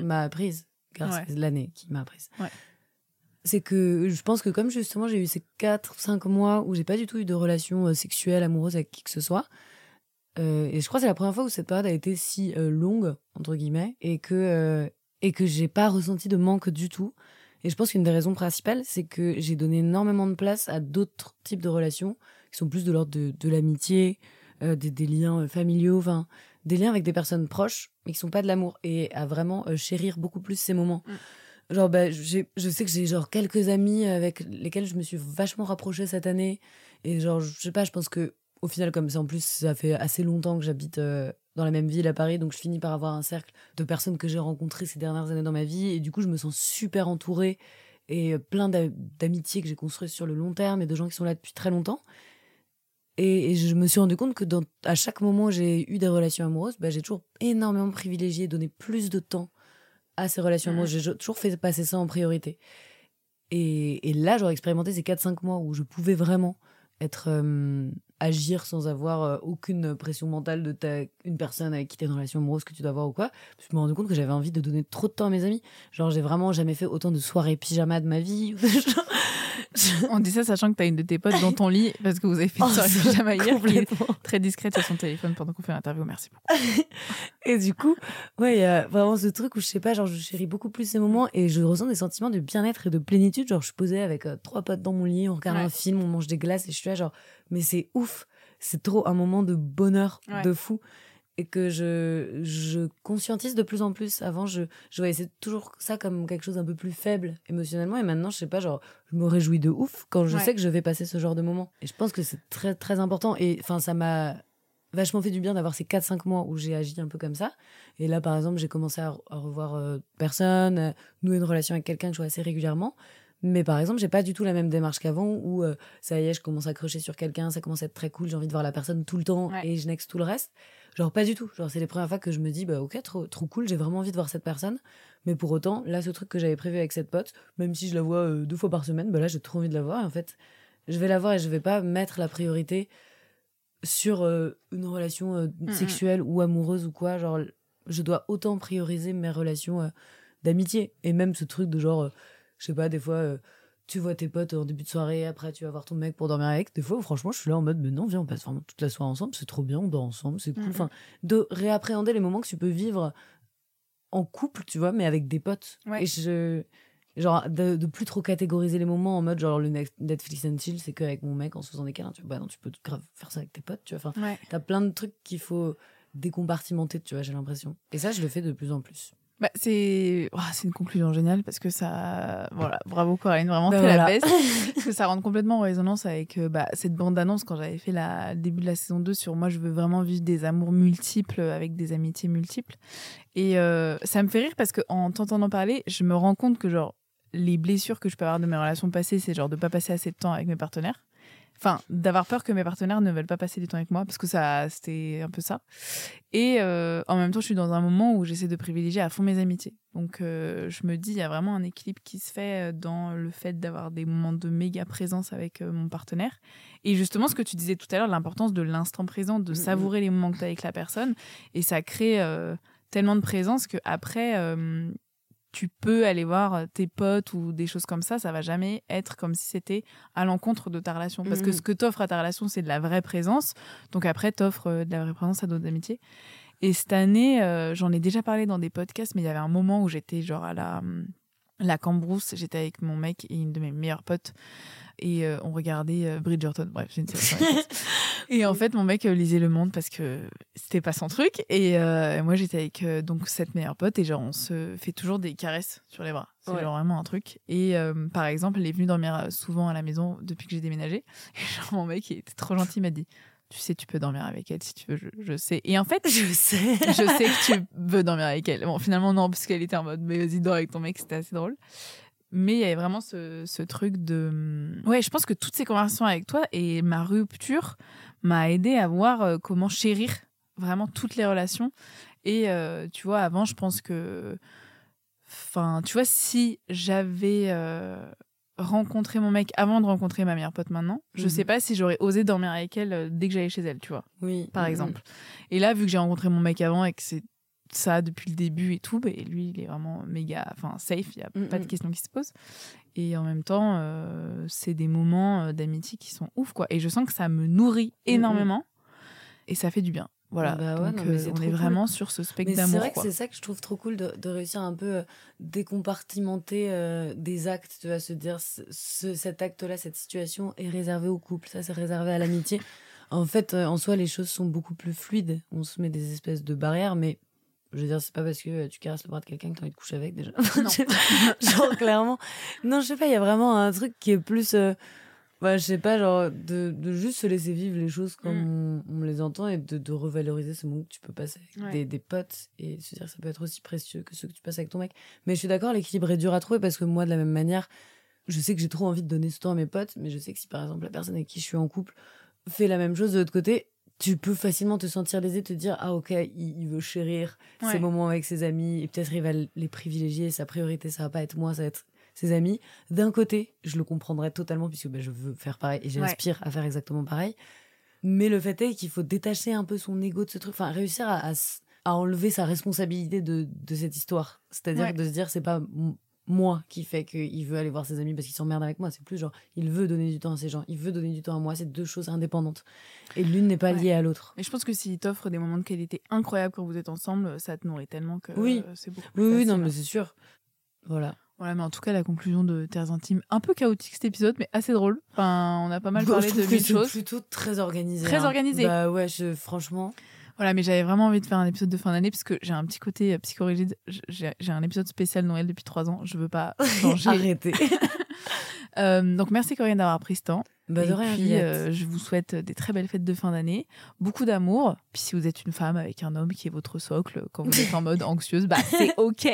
S1: M'a apprise. Car
S2: Ouais.
S1: c'est l'année qui m'a apprise.
S2: Ouais.
S1: C'est que je pense que comme justement j'ai eu ces 4 5 mois où j'ai pas du tout eu de relation euh, sexuelle, amoureuse avec qui que ce soit. euh, et je crois que c'est la première fois où cette période a été si euh, longue, entre guillemets, et que, euh, et que j'ai pas ressenti de manque du tout. Et je pense qu'une des raisons principales, c'est que j'ai donné énormément de place à d'autres types de relations qui sont plus de l'ordre de, de l'amitié, des, des liens familiaux, enfin, des liens avec des personnes proches, mais qui sont pas de l'amour, et à vraiment euh, chérir beaucoup plus ces moments. Genre, bah, je sais que j'ai genre quelques amis avec lesquels je me suis vachement rapprochée cette année, et genre, je sais pas, je pense que au final, comme ça, en plus, ça fait assez longtemps que j'habite euh, dans la même ville à Paris, donc je finis par avoir un cercle de personnes que j'ai rencontrées ces dernières années dans ma vie, et du coup, je me sens super entourée et plein d'a- d'amitiés que j'ai construites sur le long terme et de gens qui sont là depuis très longtemps. Et, et je me suis rendu compte que dans, à chaque moment où j'ai eu des relations amoureuses, bah, j'ai toujours énormément privilégié, donné plus de temps à ces relations
S2: Mhm.
S1: amoureuses. J'ai toujours fait passer ça en priorité. Et, et là, j'aurais expérimenté ces 4-5 mois où je pouvais vraiment être euh, agir sans avoir euh, aucune pression mentale de ta, une personne avec qui tu es une relation amoureuse que tu dois avoir ou quoi. Je me suis rendu compte que j'avais envie de donner trop de temps à mes amis. Genre, j'ai vraiment jamais fait autant de soirées pyjama de ma vie.
S2: On dit ça sachant que t'as une de tes potes dans ton lit parce que vous avez fait une
S1: Oh,
S2: soirée pyjama hier qui est très discrète sur son téléphone pendant qu'on fait l'interview. Merci beaucoup.
S1: Et du coup, ouais, il y a vraiment ce truc où je sais pas, genre je chéris beaucoup plus ces moments et je ressens des sentiments de bien-être et de plénitude. Genre, je suis posée avec euh, trois potes dans mon lit, on regarde
S2: Ouais.
S1: un film, on mange des glaces et je suis là, genre, mais c'est ouf, c'est trop un moment de bonheur
S2: Ouais.
S1: de fou. Et que je, je conscientise de plus en plus. Avant, je, je voyais toujours ça comme quelque chose un peu plus faible émotionnellement. Et maintenant, je sais pas, genre, je me réjouis de ouf quand je
S2: Ouais.
S1: sais que je vais passer ce genre de moment. Et je pense que c'est très, très important. Et enfin, ça m'a vachement fait du bien d'avoir ces 4-5 mois où j'ai agi un peu comme ça. Et là, par exemple, j'ai commencé à, à revoir euh, personne, nouer une relation avec quelqu'un que je vois assez régulièrement. Mais par exemple, j'ai pas du tout la même démarche qu'avant où euh, ça y est, je commence à crocher sur quelqu'un, ça commence à être très cool, j'ai envie de voir la personne tout le temps
S2: Ouais.
S1: et je nexe tout le reste. Genre pas du tout. Genre c'est les premières fois que je me dis bah OK, trop trop cool, j'ai vraiment envie de voir cette personne. Mais pour autant, là ce truc que j'avais prévu avec cette pote, même si je la vois euh, deux fois par semaine, bah là j'ai trop envie de la voir et en fait, je vais la voir et je vais pas mettre la priorité sur euh, une relation euh,
S2: Mhm.
S1: sexuelle ou amoureuse ou quoi, genre je dois autant prioriser mes relations d'amitié et même ce truc de genre je sais pas des fois euh, tu vois tes potes en début de soirée après tu vas voir ton mec pour dormir avec. Des fois franchement je suis là en mode mais non viens on passe vraiment toute la soirée ensemble c'est trop bien on dort ensemble c'est cool.
S2: Mhm.
S1: enfin de réappréhender les moments que tu peux vivre en couple tu vois mais avec des potes.
S2: Ouais.
S1: et je genre de, de plus trop catégoriser les moments en mode genre le Netflix and chill c'est qu'avec mon mec en se faisant des câlins tu vois. Bah non tu peux grave faire ça avec tes potes tu vois. Enfin
S2: Ouais.
S1: t'as plein de trucs qu'il faut décompartimenter tu vois j'ai l'impression. Et ça je le fais de plus en plus
S2: Bah, c'est oh, c'est une conclusion géniale parce que ça. Voilà, bravo Corinne, vraiment,
S1: Bah
S2: t'es la best. parce que ça rentre complètement en résonance avec euh, bah, cette bande-annonce quand j'avais fait la, le début de la saison 2 sur moi, je veux vraiment vivre des amours multiples avec des amitiés multiples. Et euh, ça me fait rire parce qu'en t'entendant parler, je me rends compte que, genre, les blessures que je peux avoir de mes relations passées, c'est genre de pas passer assez de temps avec mes partenaires. Enfin, d'avoir peur que mes partenaires ne veulent pas passer du temps avec moi, parce que ça, c'était un peu ça. Et euh, en même temps, je suis dans un moment où j'essaie de privilégier à fond mes amitiés. Donc, euh, je me dis, il y a vraiment un équilibre qui se fait euh, dans le fait d'avoir des moments de méga présence avec mon partenaire. Et justement, ce que tu disais tout à l'heure, l'importance de l'instant présent, de
S1: Mhm.
S2: savourer les moments que tu as avec la personne. Et ça crée euh, tellement de présence que après, euh, tu peux aller voir tes potes ou des choses comme ça. Ça va jamais être comme si c'était à l'encontre de ta relation. Parce que
S1: Mhm.
S2: ce que t'offres à ta relation, c'est de la vraie présence. Donc après, t'offres euh, de la vraie présence à d'autres amitiés. Et cette année, euh, j'en ai déjà parlé dans des podcasts, mais il y avait un moment où j'étais genre à la, hum, la Cambrousse. J'étais avec mon mec et une de mes meilleures potes et euh, on regardait euh, Bridgerton. Bref, j'ai une série sur Netflix. Et en fait, mon mec euh, lisait Le Monde parce que c'était pas son truc. Et moi, j'étais avec donc cette meilleure pote et genre, on se fait toujours des caresses sur les bras. C'est
S1: Ouais.
S2: genre vraiment un truc. Et euh, par exemple, elle est venue dormir souvent à la maison depuis que j'ai déménagé. Et genre, mon mec, il était trop gentil, il m'a dit Tu sais, tu peux dormir avec elle si tu veux, je, je sais. Et en fait,
S1: Je sais.
S2: je sais que tu veux dormir avec elle. Bon, finalement, non, parce qu'elle était en mode, mais vas-y, dors avec ton mec, c'était assez drôle. Mais il y avait vraiment ce, ce truc de. Ouais, je pense que toutes ces conversations avec toi et ma rupture m'a aidé à voir euh, comment chérir vraiment toutes les relations. Et euh, tu vois, avant, je pense que. Enfin, tu vois, si j'avais euh, rencontré mon mec avant de rencontrer ma meilleure pote maintenant, je
S1: Mhm.
S2: sais pas si j'aurais osé dormir avec elle dès que j'allais chez elle, tu vois
S1: Oui.
S2: par
S1: Mm,
S2: exemple. Et là, vu que j'ai rencontré mon mec avant et que c'est ça depuis le début et tout, bah, lui, il est vraiment méga enfin, safe, il n'y a
S1: Mm,
S2: pas de
S1: mm.
S2: question qui se pose. Et en même temps, euh, c'est des moments euh, d'amitié qui sont ouf, quoi. Et je sens que ça me nourrit énormément et ça fait du bien. Voilà.
S1: Bah ouais,
S2: Donc,
S1: non,
S2: euh, on est
S1: cool.
S2: vraiment sur ce spectre
S1: Mais c'est
S2: d'amour,
S1: vrai que c'est ça que je trouve trop cool de, de réussir un peu euh, décompartimenter euh, des actes, tu se dire ce- ce- cet acte-là, cette situation est réservée au couple, ça c'est réservé à l'amitié. En fait, euh, en soi, les choses sont beaucoup plus fluides. On se met des espèces de barrières, mais je veux dire, c'est pas parce que euh, tu caresses le bras de quelqu'un que t'as envie de coucher avec déjà.
S2: Non.
S1: Genre clairement. Non, je sais pas, il y a vraiment un truc qui est plus. euh, bah, je sais pas, genre, de, de juste se laisser vivre les choses comme on, on les entend et de, de revaloriser ce moment que tu peux passer avec
S2: Ouais.
S1: des, des potes et se dire que ça peut être aussi précieux que ceux que tu passes avec ton mec. Mais je suis d'accord, l'équilibre est dur à trouver parce que moi, de la même manière, je sais que j'ai trop envie de donner ce temps à mes potes, mais je sais que si par exemple la personne avec qui je suis en couple fait la même chose de l'autre côté, tu peux facilement te sentir lésé, te dire ah ok, il, il veut chérir
S2: Ouais.
S1: ses moments avec ses amis et peut-être il va les privilégier, sa priorité ça va pas être moi, ça va être ses amis. D'un côté, je le comprendrais totalement puisque ben, je veux faire pareil et j'aspire à faire exactement pareil. Mais le fait est qu'il faut détacher un peu son ego de ce truc, enfin réussir à, à enlever sa responsabilité de, de cette histoire. C'est-à-dire
S2: Ouais.
S1: de se dire c'est pas moi qui fait qu'il veut aller voir ses amis parce qu'il s'emmerde avec moi, c'est plus genre il veut donner du temps à ces gens, il veut donner du temps à moi, c'est deux choses indépendantes. Et l'une n'est pas
S2: Ouais.
S1: liée à l'autre.
S2: Et je pense que s'il t'offre des moments de qualité incroyables quand vous êtes ensemble, ça te nourrit tellement que
S1: Oui.
S2: c'est beaucoup plus
S1: Oui, oui, non, mais c'est sûr. Voilà.
S2: Voilà, mais en tout cas, la conclusion de Terres Intimes, un peu chaotique cet épisode, mais assez drôle. Enfin, on a pas mal
S1: Bon,
S2: parlé
S1: je
S2: de
S1: que
S2: mille
S1: c'est
S2: choses.
S1: plutôt très organisé.
S2: Très
S1: hein.
S2: organisé.
S1: Bah ouais, je, franchement.
S2: Voilà, mais j'avais vraiment envie de faire un épisode de fin d'année parce que j'ai un petit côté euh, psychorigide. J'ai un épisode spécial Noël depuis trois ans. Je veux pas changer.
S1: Arrêtez.
S2: Euh, donc merci Corinne d'avoir pris ce temps.
S1: bah,
S2: Et puis euh, je vous souhaite des très belles fêtes de fin d'année, beaucoup d'amour. Puis si vous êtes une femme avec un homme qui est votre socle quand vous êtes en mode anxieuse, bah c'est ok.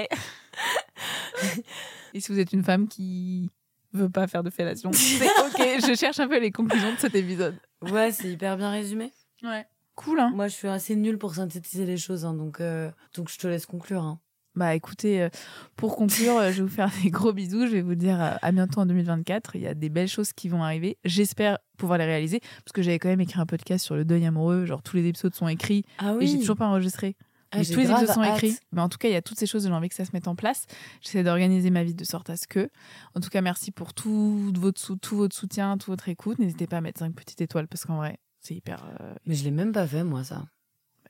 S2: Et si vous êtes une femme qui veut pas faire de fellation, c'est ok. Je cherche un peu les conclusions de cet épisode.
S1: Ouais, c'est hyper bien résumé.
S2: Ouais. Cool hein.
S1: Moi, je suis assez nulle pour synthétiser les choses, hein, donc, euh, donc je te laisse conclure. hein.
S2: Bah écoutez, euh, pour conclure, euh, je vais vous faire des gros bisous. Je vais vous dire euh, à bientôt en 2024. Il y a des belles choses qui vont arriver. J'espère pouvoir les réaliser parce que j'avais quand même écrit un podcast sur le deuil amoureux. Genre tous les épisodes sont écrits
S1: Ah
S2: et j'ai toujours pas enregistré.
S1: Ah,
S2: Mais tous les épisodes sont
S1: hâte.
S2: écrits. Mais en tout cas, il y a toutes ces choses. J'ai envie que ça se mette en place. J'essaie d'organiser ma vie de sorte à ce que. En tout cas, merci pour tout votre, sou- tout votre soutien, toute votre écoute. N'hésitez pas à mettre 5 petites étoiles parce qu'en vrai, c'est hyper. euh,
S1: Mais je l'ai même pas fait, moi, ça.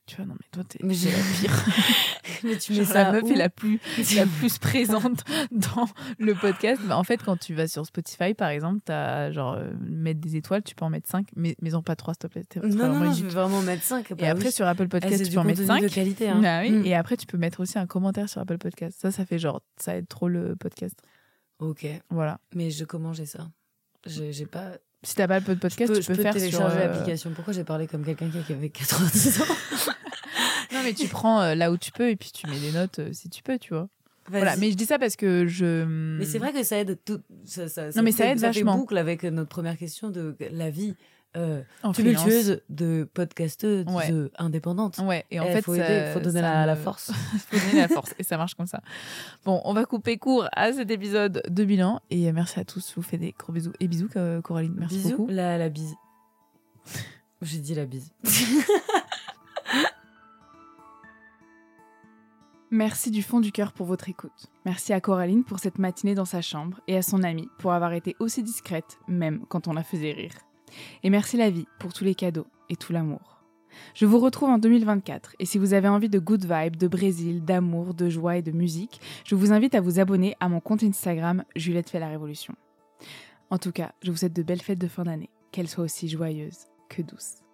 S2: tu vois, non, mais toi, t'es
S1: Mais j'ai-
S2: la pire.
S1: Mais tu mets
S2: Genre,
S1: ça
S2: la meuf
S1: où
S2: est la plus, la plus présente dans le podcast. Bah, en fait, quand tu vas sur Spotify, par exemple, tu as genre euh, mettre des étoiles, tu peux en mettre 5, mais, mais en pas 3, s'il te plaît.
S1: Non, non, non, je vais vraiment mettre 5.
S2: Et après, sur Apple Podcast, tu peux en mettre 5.
S1: de qualité. Hein.
S2: Ah oui,
S1: Mm.
S2: Et après, tu peux mettre aussi un commentaire sur Apple Podcast. Ça, ça fait genre, ça aide trop le podcast.
S1: Ok,
S2: Voilà.
S1: mais je, comment j'ai ça? J'ai pas.
S2: Si t'as pas
S1: Je
S2: Podcast,
S1: peux,
S2: tu
S1: je
S2: peux,
S1: peux
S2: faire
S1: télécharger
S2: euh,
S1: l'application. Pourquoi j'ai parlé comme quelqu'un qui avait 90 ans
S2: Non, mais tu prends euh, là où tu peux et puis tu mets des notes euh, si tu peux, tu vois. Voilà. Mais je dis ça parce que je.
S1: Mais c'est vrai que ça aide tout. Ça, ça,
S2: Non, mais ça
S1: fait-
S2: aide
S1: fait
S2: vachement.
S1: boucle avec notre première question de la vie euh, tumultueuse de podcasteuse
S2: Ouais.
S1: indépendante.
S2: Ouais, et en
S1: Eh,
S2: fait,
S1: faut
S2: ça-
S1: aider, faut donner la, la
S2: me-
S1: force.
S2: faut donner la force et ça marche comme ça. Bon, on va couper court à cet épisode de bilan et euh, merci à tous. Je vous fais des gros bisous et bisous euh, Coraline. Merci
S1: Bisous.
S2: beaucoup.
S1: La, la bise. J'ai dit la bise.
S2: Merci du fond du cœur pour votre écoute. Merci à Coraline pour cette matinée dans sa chambre et à son amie pour avoir été aussi discrète, même quand on la faisait rire. Et merci la vie pour tous les cadeaux et tout l'amour. Je vous retrouve en 2024 et si vous avez envie de good vibes, de Brésil, d'amour, de joie et de musique, je vous invite à vous abonner à mon compte Instagram Juliette fait la révolution. En tout cas, je vous souhaite de belles fêtes de fin d'année, qu'elles soient aussi joyeuses que douces.